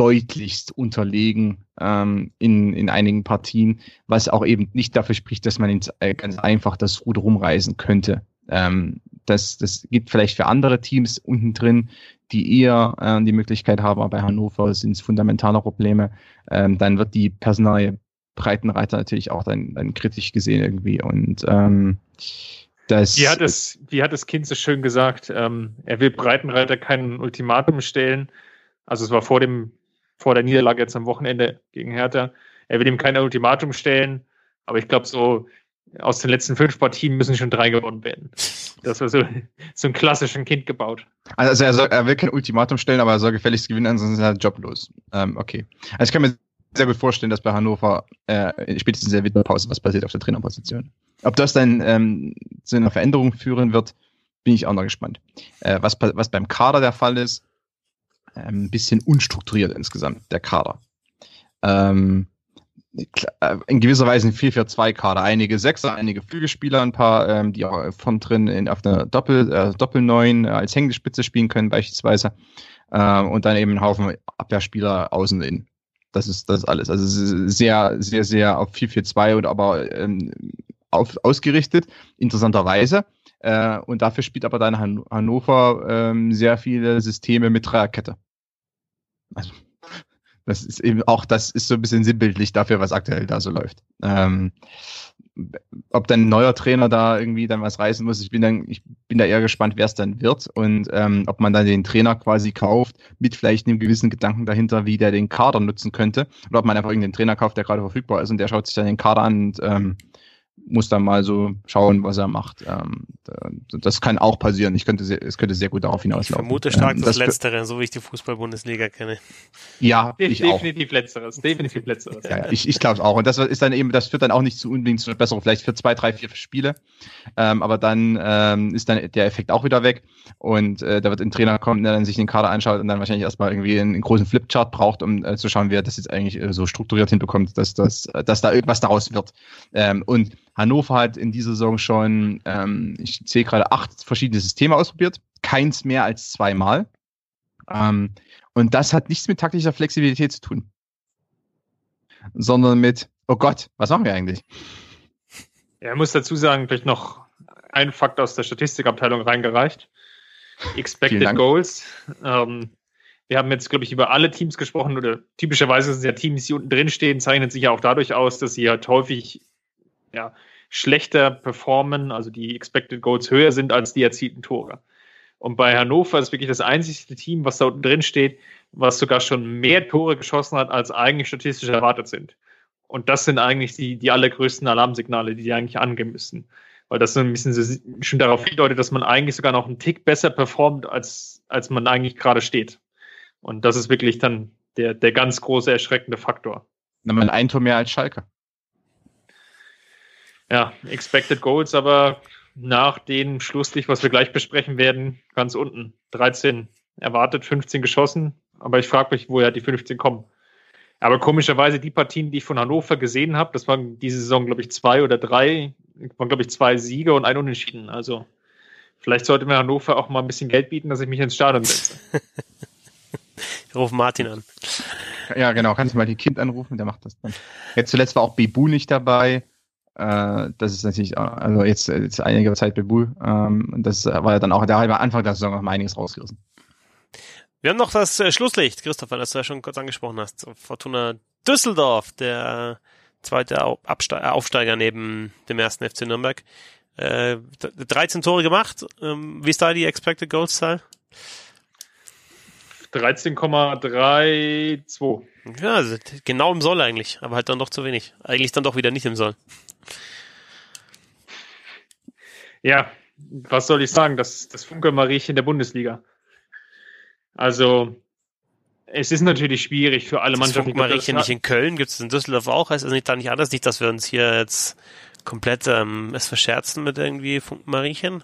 deutlichst unterlegen ähm, in, in einigen Partien, was auch eben nicht dafür spricht, dass man ins, äh, ganz einfach das Ruder rumreißen könnte. Ähm, das, das gibt vielleicht für andere Teams unten drin, die eher äh, die Möglichkeit haben, aber bei Hannover sind es fundamentale Probleme. Ähm, dann wird die Personalie Breitenreiter natürlich auch dann, dann kritisch gesehen irgendwie und ähm, das wie hat es, wie hat es Kind so schön gesagt? Ähm, er will Breitenreiter kein Ultimatum stellen. Also es war vor dem vor der Niederlage jetzt am Wochenende gegen Hertha. Er will ihm kein Ultimatum stellen, aber ich glaube, so aus den letzten fünf Partien müssen schon drei gewonnen werden. Das war so, so ein klassischen Kind gebaut. Also er, soll, er will kein Ultimatum stellen, aber er soll gefälligst gewinnen, ansonsten ist er joblos. Ähm, okay. Also ich kann mir sehr gut vorstellen, dass bei Hannover äh, spätestens der Winterpause was passiert auf der Trainerposition. Ob das dann ähm, zu einer Veränderung führen wird, bin ich auch noch gespannt. Äh, was, was beim Kader der Fall ist, ein bisschen unstrukturiert insgesamt, der Kader. Ähm, äh, in gewisser Weise ein 4-4-2-Kader. Einige Sechser, einige Flügelspieler, ein paar, ähm, die auch von drin in, auf einer Doppel, äh, Doppel-9 äh, als hängende Spitze spielen können, beispielsweise. Ähm, und dann eben ein Haufen Abwehrspieler außen in. Das ist das ist alles. Also sehr, sehr, sehr auf 4-4-2 und aber ähm, auf, ausgerichtet, interessanterweise. Äh, und dafür spielt aber dann Han Hannover ähm, sehr viele Systeme mit Dreierkette. Also, das ist eben auch, das ist so ein bisschen sinnbildlich dafür, was aktuell da so läuft. Ähm, ob dann ein neuer Trainer da irgendwie dann was reißen muss, ich bin dann, ich bin da eher gespannt, wer es dann wird und ähm, ob man dann den Trainer quasi kauft, mit vielleicht einem gewissen Gedanken dahinter, wie der den Kader nutzen könnte, oder ob man einfach irgendeinen Trainer kauft, der gerade verfügbar ist und der schaut sich dann den Kader an und ähm, muss dann mal so schauen, was er macht. Ähm, das kann auch passieren. Ich könnte sehr, es könnte sehr gut darauf hinauslaufen. Ich vermute stark ähm, das, das Letztere, so wie ich die Fußball-Bundesliga kenne. Ja, ich definitiv auch. Letzteres. Definitiv Letzteres. Ja, ich, ich glaube auch. Und das ist dann eben, das führt dann auch nicht zu unbedingt zu besseren, vielleicht für zwei, drei, vier Spiele. Ähm, aber dann ähm, ist dann der Effekt auch wieder weg. Und äh, da wird ein Trainer kommen, der dann sich den Kader anschaut und dann wahrscheinlich erstmal irgendwie einen, einen großen Flipchart braucht, um äh, zu schauen, wie er das jetzt eigentlich äh, so strukturiert hinbekommt, dass, dass, dass da irgendwas daraus wird. Ähm, und Hannover hat in dieser Saison schon, ähm, ich zähle gerade acht verschiedene Systeme ausprobiert, keins mehr als zweimal. Ähm, und das hat nichts mit taktischer Flexibilität zu tun, sondern mit, oh Gott, was machen wir eigentlich? Ja, ich muss dazu sagen, vielleicht noch ein Fakt aus der Statistikabteilung reingereicht. Expected Goals. Ähm, wir haben jetzt, glaube ich, über alle Teams gesprochen oder typischerweise sind ja Teams, die unten drin stehen, zeichnet sich ja auch dadurch aus, dass sie halt häufig ja, schlechter performen, also die Expected Goals höher sind als die erzielten Tore. Und bei Hannover ist wirklich das einzige Team, was da unten drin steht, was sogar schon mehr Tore geschossen hat, als eigentlich statistisch erwartet sind. Und das sind eigentlich die, die allergrößten Alarmsignale, die die eigentlich angehen müssen. Weil das ein bisschen schon darauf hindeutet, dass man eigentlich sogar noch einen Tick besser performt, als, als man eigentlich gerade steht. Und das ist wirklich dann der, der ganz große erschreckende Faktor. Na, man ein Tor mehr als Schalke. Ja, Expected Goals, aber nach dem Schlusslicht, was wir gleich besprechen werden, ganz unten. 13 erwartet, 15 geschossen. Aber ich frage mich, woher die 15 kommen. Aber komischerweise die Partien, die ich von Hannover gesehen habe, das waren diese Saison, glaube ich, zwei oder drei, waren, glaube ich, zwei Siege und ein Unentschieden. Also vielleicht sollte mir Hannover auch mal ein bisschen Geld bieten, dass ich mich ins Stadion setze. ich rufe Martin an. Ja, genau, kannst du mal die Kind anrufen, der macht das dann. Jetzt zuletzt war auch Bebu nicht dabei. Äh, das ist natürlich, also jetzt, jetzt einige Zeit Bebu. Ähm, das war ja dann auch, da hat Anfang der Saison noch mal einiges rausgerissen. Wir haben noch das äh, Schlusslicht, Christopher, das du ja schon kurz angesprochen hast. Fortuna Düsseldorf, der zweite Aufsteiger neben dem ersten FC Nürnberg. Äh, 13 Tore gemacht. Ähm, wie ist da die Expected Goals Zahl? 13,32. Ja, also genau im Soll eigentlich, aber halt dann doch zu wenig. Eigentlich dann doch wieder nicht im Soll. Ja, was soll ich sagen? Das, das Funkelmariechen der Bundesliga. Also, es ist natürlich schwierig für alle Mannschaften. Das Mariechen nicht in Köln, gibt es in Düsseldorf auch? Heißt es nicht da nicht anders? Nicht, dass wir uns hier jetzt komplett ähm, es verscherzen mit irgendwie Funkenmariechen?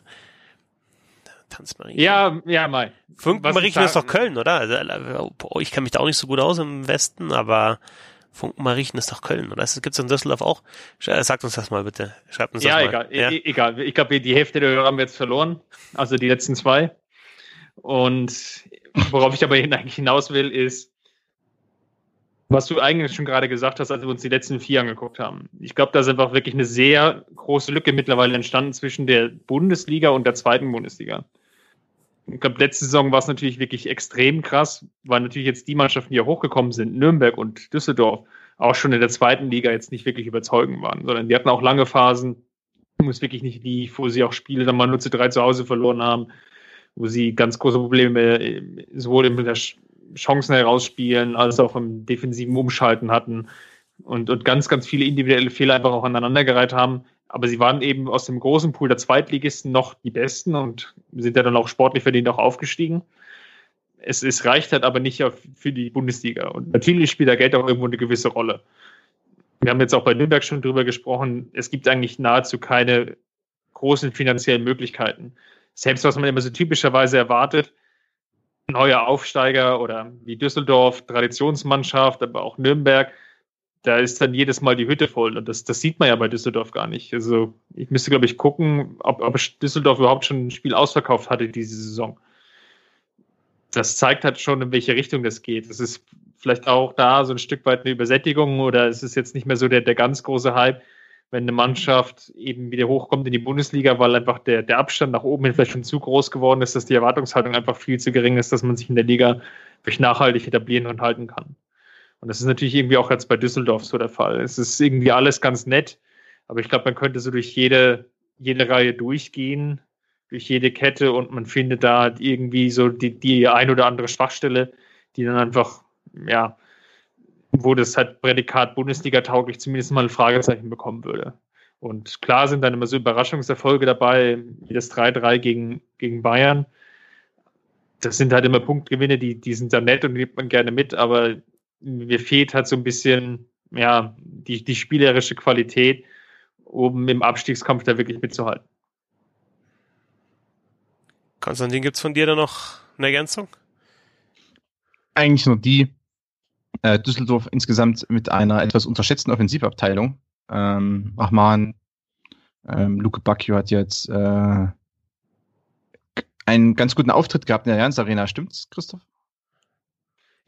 Tanzmariechen. Ja, ja, mal. Funkenmariechen ist doch Köln, oder? Also, ich kenne mich da auch nicht so gut aus im Westen, aber Funkenmariechen ist doch Köln, oder? Gibt es in Düsseldorf auch? Sagt uns das mal bitte. Schreibt uns ja, das egal, mal. Ja, e-, egal. Ich glaube, die Hälfte der Hörer haben wir jetzt verloren. Also die letzten zwei. Und worauf ich aber eigentlich hinaus will, ist, was du eigentlich schon gerade gesagt hast, als wir uns die letzten vier angeguckt haben. Ich glaube, da ist einfach wirklich eine sehr große Lücke mittlerweile entstanden zwischen der Bundesliga und der zweiten Bundesliga. Ich glaube, letzte Saison war es natürlich wirklich extrem krass, weil natürlich jetzt die Mannschaften, die ja hochgekommen sind, Nürnberg und Düsseldorf, auch schon in der zweiten Liga jetzt nicht wirklich überzeugend waren, sondern die hatten auch lange Phasen, wo es wirklich nicht lief, wo sie auch Spiele dann mal nur zu drei zu Hause verloren haben, wo sie ganz große Probleme äh, sowohl in der Chancen herausspielen als auch im defensiven Umschalten hatten und, und ganz, ganz viele individuelle Fehler einfach auch aneinandergereiht haben. Aber sie waren eben aus dem großen Pool der Zweitligisten noch die Besten und sind ja dann auch sportlich verdient auch aufgestiegen. Es, es reicht halt aber nicht für die Bundesliga. Und natürlich spielt da Geld auch irgendwo eine gewisse Rolle. Wir haben jetzt auch bei Nürnberg schon drüber gesprochen. Es gibt eigentlich nahezu keine großen finanziellen Möglichkeiten selbst was man immer so typischerweise erwartet, neue Aufsteiger oder wie Düsseldorf, Traditionsmannschaft, aber auch Nürnberg, da ist dann jedes Mal die Hütte voll. Und das, das sieht man ja bei Düsseldorf gar nicht. Also ich müsste, glaube ich, gucken, ob, ob Düsseldorf überhaupt schon ein Spiel ausverkauft hatte diese Saison. Das zeigt halt schon, in welche Richtung das geht. Es ist vielleicht auch da so ein Stück weit eine Übersättigung oder es ist jetzt nicht mehr so der, der ganz große Hype wenn eine Mannschaft eben wieder hochkommt in die Bundesliga, weil einfach der, der Abstand nach oben vielleicht schon zu groß geworden ist, dass die Erwartungshaltung einfach viel zu gering ist, dass man sich in der Liga wirklich nachhaltig etablieren und halten kann. Und das ist natürlich irgendwie auch jetzt bei Düsseldorf so der Fall. Es ist irgendwie alles ganz nett, aber ich glaube, man könnte so durch jede, jede Reihe durchgehen, durch jede Kette und man findet da halt irgendwie so die, die ein oder andere Schwachstelle, die dann einfach, ja, wo das halt Prädikat Bundesliga tauglich zumindest mal ein Fragezeichen bekommen würde. Und klar sind dann immer so Überraschungserfolge dabei, wie das 3-3 gegen, gegen Bayern. Das sind halt immer Punktgewinne, die, die sind dann nett und nimmt man gerne mit, aber mir fehlt halt so ein bisschen, ja, die, die spielerische Qualität, um im Abstiegskampf da wirklich mitzuhalten. Konstantin, gibt's von dir da noch eine Ergänzung? Eigentlich nur die, äh, Düsseldorf insgesamt mit einer etwas unterschätzten Offensivabteilung. Ähm, Rahman, ähm, Luke Bacchio hat jetzt äh, einen ganz guten Auftritt gehabt in der Jans Arena. Stimmt's, Christoph?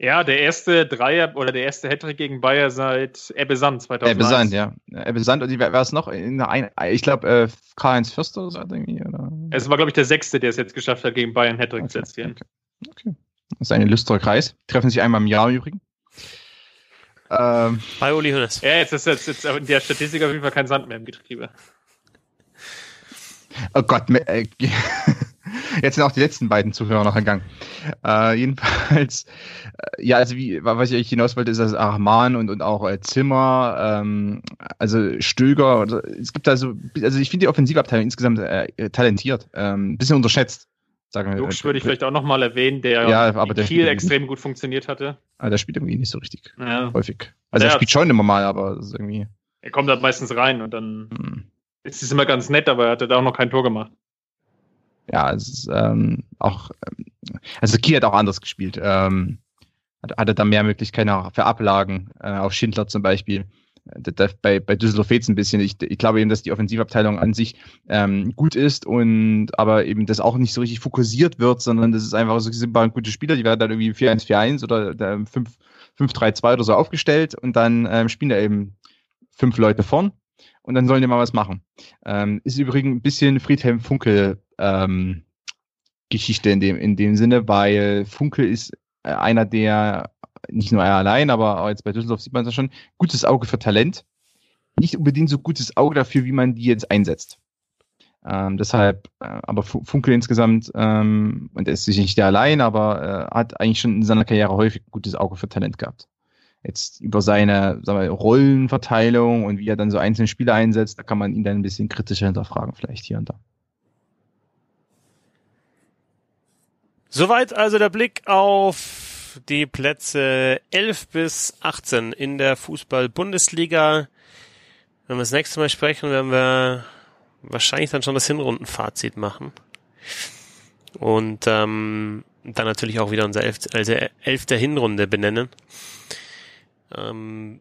Ja, der erste Dreier oder der erste Hattrick gegen Bayer seit Ebbe Sand 2001. Ebbe Sand, ja. Ebbe Sand und wer war es noch? In ein, ich glaube, äh, Karl-Heinz Förster oder so irgendwie. Oder? Es war, glaube ich, der sechste, der es jetzt geschafft hat, gegen Bayern Hattrick okay, zu erzielen. Okay. okay. Das ist ein illustrer Kreis. Treffen sich einmal im Jahr im Übrigen. Ähm, Bei Uli Hönes. Ja, jetzt ist jetzt, jetzt in der Statistik auf jeden Fall kein Sand mehr im Getriebe. Oh Gott, äh, Jetzt sind auch die letzten beiden Zuhörer noch entgangen. Äh, jedenfalls, äh, ja, also wie, was ich hinaus wollte, ist, dass Ahman und, und auch äh, Zimmer, ähm, also Stöger, also, es gibt also, also ich finde die Offensivabteilung insgesamt äh, talentiert, ähm, bisschen unterschätzt. Sagen wir. Lux würde ich vielleicht auch nochmal erwähnen, der ja, aber der Kiel extrem gut funktioniert hatte. Aber ah, der spielt irgendwie nicht so richtig ja. häufig. Also der er spielt schon immer mal, aber irgendwie. Er kommt halt meistens rein und dann hm. ist es immer ganz nett, aber er hat da auch noch kein Tor gemacht ja, es ist ähm, auch, ähm, also Kiel hat auch anders gespielt. Ähm, hatte da mehr Möglichkeiten für Ablagen, äh, auf Schindler zum Beispiel. Bei, bei Düsseldorf fehlt es ein bisschen. Ich, ich glaube eben, dass die Offensivabteilung an sich ähm, gut ist und aber eben das auch nicht so richtig fokussiert wird, sondern das ist einfach so, sind ein gute Spieler, die werden dann irgendwie 4-1-4-1 oder 5-3-2 oder so aufgestellt und dann ähm, spielen da eben fünf Leute vorn und dann sollen die mal was machen. Ähm, ist übrigens ein bisschen Friedhelm Funkel ähm, Geschichte in dem, in dem Sinne, weil Funkel ist äh, einer der, nicht nur er allein, aber jetzt bei Düsseldorf sieht man das schon, gutes Auge für Talent. Nicht unbedingt so gutes Auge dafür, wie man die jetzt einsetzt. Ähm, deshalb, äh, aber Funkel insgesamt, ähm, und er ist sicher nicht der allein, aber äh, hat eigentlich schon in seiner Karriere häufig gutes Auge für Talent gehabt jetzt über seine sagen wir, Rollenverteilung und wie er dann so einzelne Spiele einsetzt, da kann man ihn dann ein bisschen kritischer hinterfragen, vielleicht hier und da. Soweit also der Blick auf die Plätze 11 bis 18 in der Fußball-Bundesliga. Wenn wir das nächste Mal sprechen, werden wir wahrscheinlich dann schon das Hinrundenfazit machen. Und ähm, dann natürlich auch wieder unser elf, also elfte Hinrunde benennen. Ähm,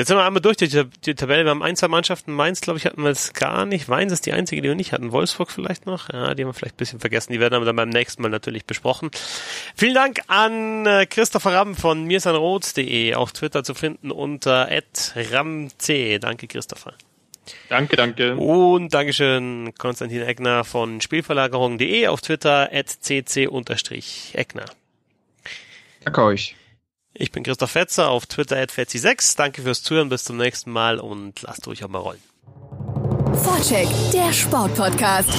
jetzt sind wir einmal durch die, die, Tabelle. Wir haben ein, zwei Mannschaften. Mainz, glaube ich, hatten wir es gar nicht. Mainz ist die einzige, die wir nicht hatten. Wolfsburg vielleicht noch. Ja, die haben wir vielleicht ein bisschen vergessen. Die werden aber dann beim nächsten Mal natürlich besprochen. Vielen Dank an äh, Christopher Ramm von mirsanroth.de auf Twitter zu finden unter ramc. Danke, Christopher. Danke, danke. Und Dankeschön, Konstantin Eckner von Spielverlagerung.de auf Twitter at cc-eckner. Danke euch. Ich bin Christoph Fetzer auf Twitter at Fetzi6. Danke fürs Zuhören, bis zum nächsten Mal und lasst euch auch mal rollen. Vorcheck, der Sportpodcast.